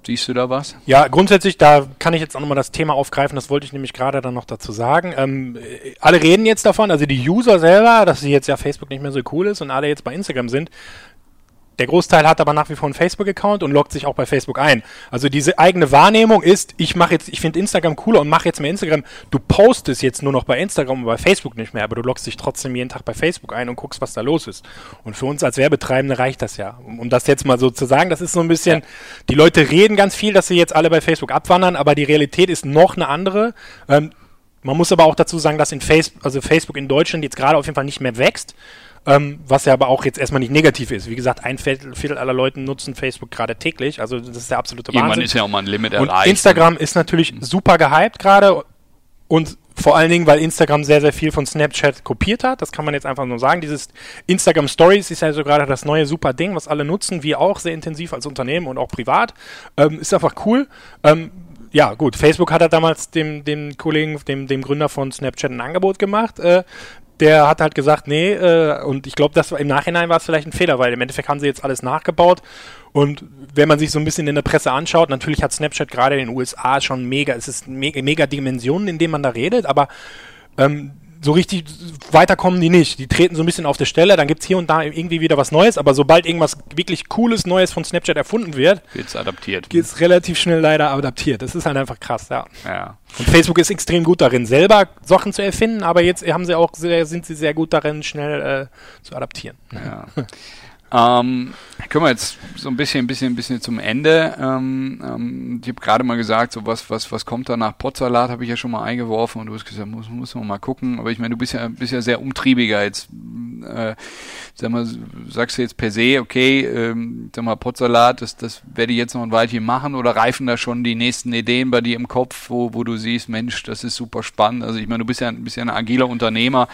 Siehst du da was? Ja, grundsätzlich, da kann ich jetzt auch nochmal das Thema aufgreifen, das wollte ich nämlich gerade dann noch dazu sagen. Ähm, alle reden jetzt davon, also die User selber, dass sie jetzt ja Facebook nicht mehr so cool ist und alle jetzt bei Instagram sind. Der Großteil hat aber nach wie vor einen Facebook-Account und loggt sich auch bei Facebook ein. Also diese eigene Wahrnehmung ist, ich mache jetzt, ich finde Instagram cooler und mache jetzt mehr Instagram. Du postest jetzt nur noch bei Instagram und bei Facebook nicht mehr, aber du loggst dich trotzdem jeden Tag bei Facebook ein und guckst, was da los ist. Und für uns als Werbetreibende reicht das ja. Um das jetzt mal so zu sagen, das ist so ein bisschen, ja. die Leute reden ganz viel, dass sie jetzt alle bei Facebook abwandern, aber die Realität ist noch eine andere. Ähm, man muss aber auch dazu sagen, dass in Facebook, also Facebook in Deutschland jetzt gerade auf jeden Fall nicht mehr wächst. Ähm, was ja aber auch jetzt erstmal nicht negativ ist. Wie gesagt, ein Viertel, Viertel aller Leute nutzen Facebook gerade täglich. Also das ist der absolute Wahnsinn. Irgendwann ist ja auch mal ein Limit und erreicht. Instagram ist natürlich mhm. super gehypt gerade und vor allen Dingen, weil Instagram sehr, sehr viel von Snapchat kopiert hat. Das kann man jetzt einfach nur sagen. Dieses Instagram Stories ist ja so gerade das neue super Ding, was alle nutzen, wir auch sehr intensiv als Unternehmen und auch privat. Ähm, ist einfach cool. Ähm, ja, gut, Facebook hat ja damals dem, dem Kollegen, dem, dem Gründer von Snapchat ein Angebot gemacht. Äh, der hat halt gesagt, nee, äh, und ich glaube, das im Nachhinein war es vielleicht ein Fehler, weil im Endeffekt haben sie jetzt alles nachgebaut. Und wenn man sich so ein bisschen in der Presse anschaut, natürlich hat Snapchat gerade in den USA schon mega, es ist mega, mega Dimensionen, in denen man da redet, aber ähm, so richtig weiterkommen die nicht. Die treten so ein bisschen auf der Stelle, dann gibt es hier und da irgendwie wieder was Neues, aber sobald irgendwas wirklich Cooles, Neues von Snapchat erfunden wird, wird es adaptiert. Geht es relativ schnell leider adaptiert. Das ist halt einfach krass, ja. ja. Und Facebook ist extrem gut darin, selber Sachen zu erfinden, aber jetzt haben sie auch sehr, sind sie sehr gut darin, schnell äh, zu adaptieren. Ja. Ähm, kommen wir jetzt so ein bisschen, ein bisschen, ein bisschen zum Ende. Ähm, ähm, ich habe gerade mal gesagt, so was, was, was kommt da nach Potsalat, habe ich ja schon mal eingeworfen und du hast gesagt, muss, muss man mal gucken. Aber ich meine, du bist ja, bist ja sehr umtriebiger jetzt. Äh, sag mal, sagst du jetzt per se, okay, ähm, sag mal, Potsalat, das, das werde ich jetzt noch ein Weilchen machen oder reifen da schon die nächsten Ideen bei dir im Kopf, wo, wo du siehst, Mensch, das ist super spannend. Also ich meine, du bist ja, bist ja ein agiler Unternehmer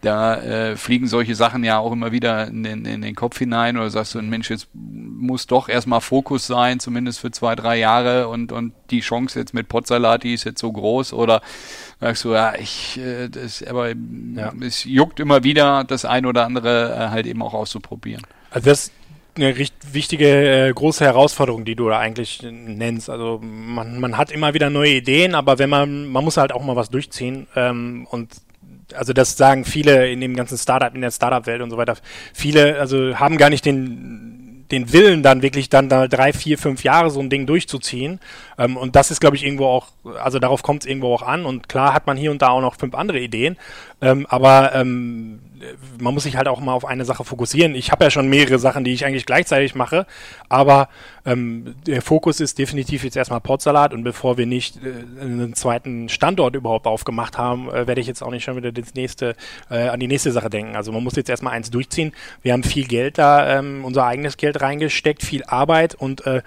da äh, fliegen solche Sachen ja auch immer wieder in den, in den Kopf hinein oder sagst du, ein Mensch, jetzt muss doch erstmal Fokus sein, zumindest für zwei, drei Jahre und, und die Chance jetzt mit Potsalat, die ist jetzt so groß oder sagst du, ja, ich, äh, das, aber ja. es juckt immer wieder, das ein oder andere äh, halt eben auch auszuprobieren. Also das eine recht wichtige äh, große Herausforderung, die du da eigentlich nennst. Also man, man hat immer wieder neue Ideen, aber wenn man, man muss halt auch mal was durchziehen ähm, und also das sagen viele in dem ganzen Startup, in der Startup-Welt und so weiter. Viele, also haben gar nicht den, den Willen dann wirklich dann da drei, vier, fünf Jahre so ein Ding durchzuziehen. Ähm, und das ist, glaube ich, irgendwo auch, also darauf kommt es irgendwo auch an. Und klar hat man hier und da auch noch fünf andere Ideen. Ähm, aber ähm, man muss sich halt auch mal auf eine Sache fokussieren. Ich habe ja schon mehrere Sachen, die ich eigentlich gleichzeitig mache, aber ähm, der Fokus ist definitiv jetzt erstmal Portsalat und bevor wir nicht äh, einen zweiten Standort überhaupt aufgemacht haben, äh, werde ich jetzt auch nicht schon wieder das nächste, äh, an die nächste Sache denken. Also man muss jetzt erstmal eins durchziehen. Wir haben viel Geld da, ähm, unser eigenes Geld reingesteckt, viel Arbeit und äh,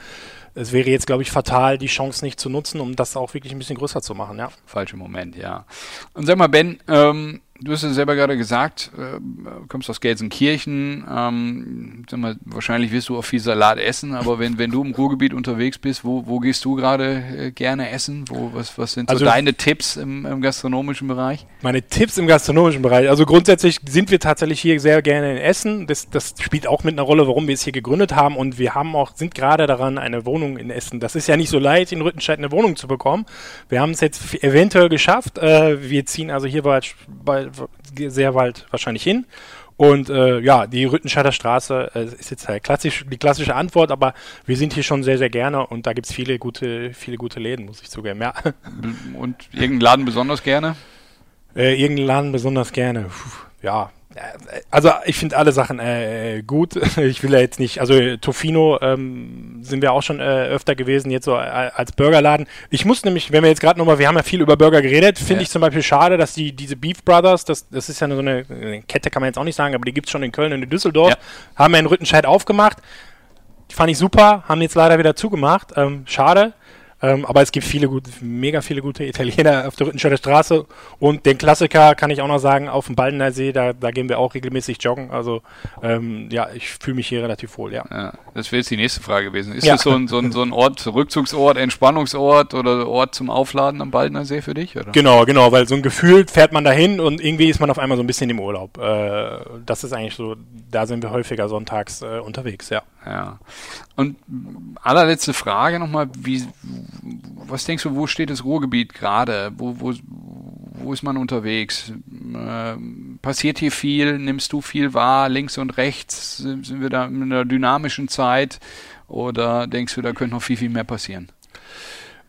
es wäre jetzt, glaube ich, fatal, die Chance nicht zu nutzen, um das auch wirklich ein bisschen größer zu machen, ja. Falscher Moment, ja. Und sag mal, Ben, ähm, du hast ja selber gerade gesagt, äh, kommst aus Gelsenkirchen, ähm, sag mal, wahrscheinlich wirst du auch viel Salat essen, aber wenn, wenn du im Ruhrgebiet unterwegs bist, wo, wo gehst du gerade äh, gerne essen? Wo, was, was sind so Also- deine Tipps im, im gastronomischen Bereich? Meine Tipps im gastronomischen Bereich. Also grundsätzlich sind wir tatsächlich hier sehr gerne in Essen. Das, das spielt auch mit einer Rolle, warum wir es hier gegründet haben. Und wir haben auch, sind gerade daran, eine Wohnung in Essen. Das ist ja nicht so leicht, in Rüttenscheid eine Wohnung zu bekommen. Wir haben es jetzt eventuell geschafft. Äh, wir ziehen also hier bald, bald, sehr bald wahrscheinlich hin. Und äh, ja, die Rüttenscheider Straße äh, ist jetzt halt klassisch, die klassische Antwort, aber wir sind hier schon sehr, sehr gerne und da gibt's viele gute, viele gute Läden, muss ich zugeben. Ja. Und irgendeinen Laden besonders gerne? Äh, irgendeinen Laden besonders gerne. Puh, ja. Äh, Also ich finde alle Sachen äh, gut. Ich will ja jetzt nicht, also äh, Tofino ähm, sind wir auch schon äh, öfter gewesen, jetzt so äh, als Burgerladen. Ich muss nämlich, wenn wir jetzt gerade nochmal, wir haben ja viel über Burger geredet, finde Ja. ich zum Beispiel schade, dass die diese Beef Brothers, das, das ist ja so eine, eine Kette, kann man jetzt auch nicht sagen, aber die gibt's schon in Köln und in Düsseldorf, Ja. haben wir in Rüttenscheid aufgemacht. Die fand ich super, haben jetzt leider wieder zugemacht. Ähm, schade. Ähm, aber es gibt viele gute, mega viele gute Italiener auf der Rüttenscheider Straße. Und den Klassiker kann ich auch noch sagen, auf dem Baldener See, da, da gehen wir auch regelmäßig joggen. Also ähm, ja, ich fühle mich hier relativ wohl, ja. Ja, das wäre jetzt die nächste Frage gewesen. Ist Ja. das so ein, so, ein, so ein Ort, Rückzugsort, Entspannungsort oder Ort zum Aufladen am Baldener See für dich? Oder? Genau, genau, weil so ein Gefühl fährt man dahin und irgendwie ist man auf einmal so ein bisschen im Urlaub. Äh, das ist eigentlich so, da sind wir häufiger sonntags äh, unterwegs, ja. Ja. Und allerletzte Frage nochmal, wie, was denkst du, wo steht das Ruhrgebiet gerade? Wo, wo, wo ist man unterwegs? Ähm, passiert hier viel? Nimmst du viel wahr? Links und rechts? Sind, sind wir da in einer dynamischen Zeit? Oder denkst du, da könnte noch viel, viel mehr passieren?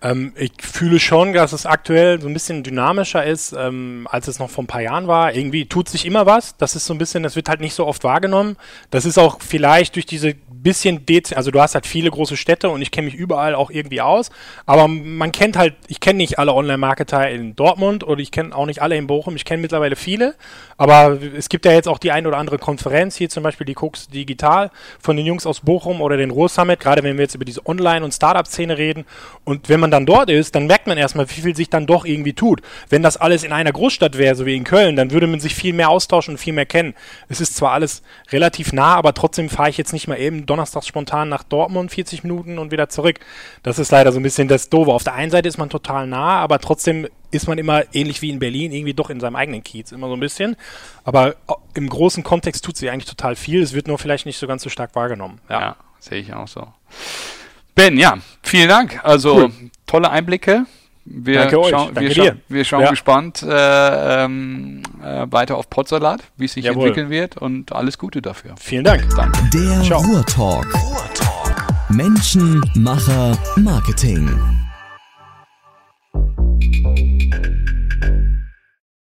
Ähm, ich fühle schon, dass es aktuell so ein bisschen dynamischer ist, ähm, als es noch vor ein paar Jahren war. Irgendwie tut sich immer was. Das ist so ein bisschen, das wird halt nicht so oft wahrgenommen. Das ist auch vielleicht durch diese bisschen dez also du hast halt viele große Städte und ich kenne mich überall auch irgendwie aus, aber man kennt halt, ich kenne nicht alle Online-Marketer in Dortmund oder ich kenne auch nicht alle in Bochum, ich kenne mittlerweile viele, aber es gibt ja jetzt auch die ein oder andere Konferenz, hier zum Beispiel die Cooks Digital von den Jungs aus Bochum oder den Ruhr Summit, gerade wenn wir jetzt über diese Online- und Startup-Szene reden und wenn man dann dort ist, dann merkt man erstmal, wie viel sich dann doch irgendwie tut. Wenn das alles in einer Großstadt wäre, so wie in Köln, dann würde man sich viel mehr austauschen und viel mehr kennen. Es ist zwar alles relativ nah, aber trotzdem fahre ich jetzt nicht mal eben donnerstags spontan nach Dortmund 40 Minuten und wieder zurück. Das ist leider so ein bisschen das Doofe. Auf der einen Seite ist man total nah, aber trotzdem ist man immer ähnlich wie in Berlin, irgendwie doch in seinem eigenen Kiez, immer so ein bisschen. Aber im großen Kontext tut sich eigentlich total viel. Es wird nur vielleicht nicht so ganz so stark wahrgenommen. Ja, ja sehe ich auch so. Ben, ja, vielen Dank. Also Cool tolle Einblicke. Wir Danke euch. Schauen, Danke wir, dir. Wir schauen ja. gespannt äh, ähm, äh, weiter auf Potsalat, wie es sich Jawohl. entwickeln wird und alles Gute dafür. Vielen Dank. Danke. Der Ciao. Ruhrtalk. Ruhrtalk. Menschen, Macher, Marketing.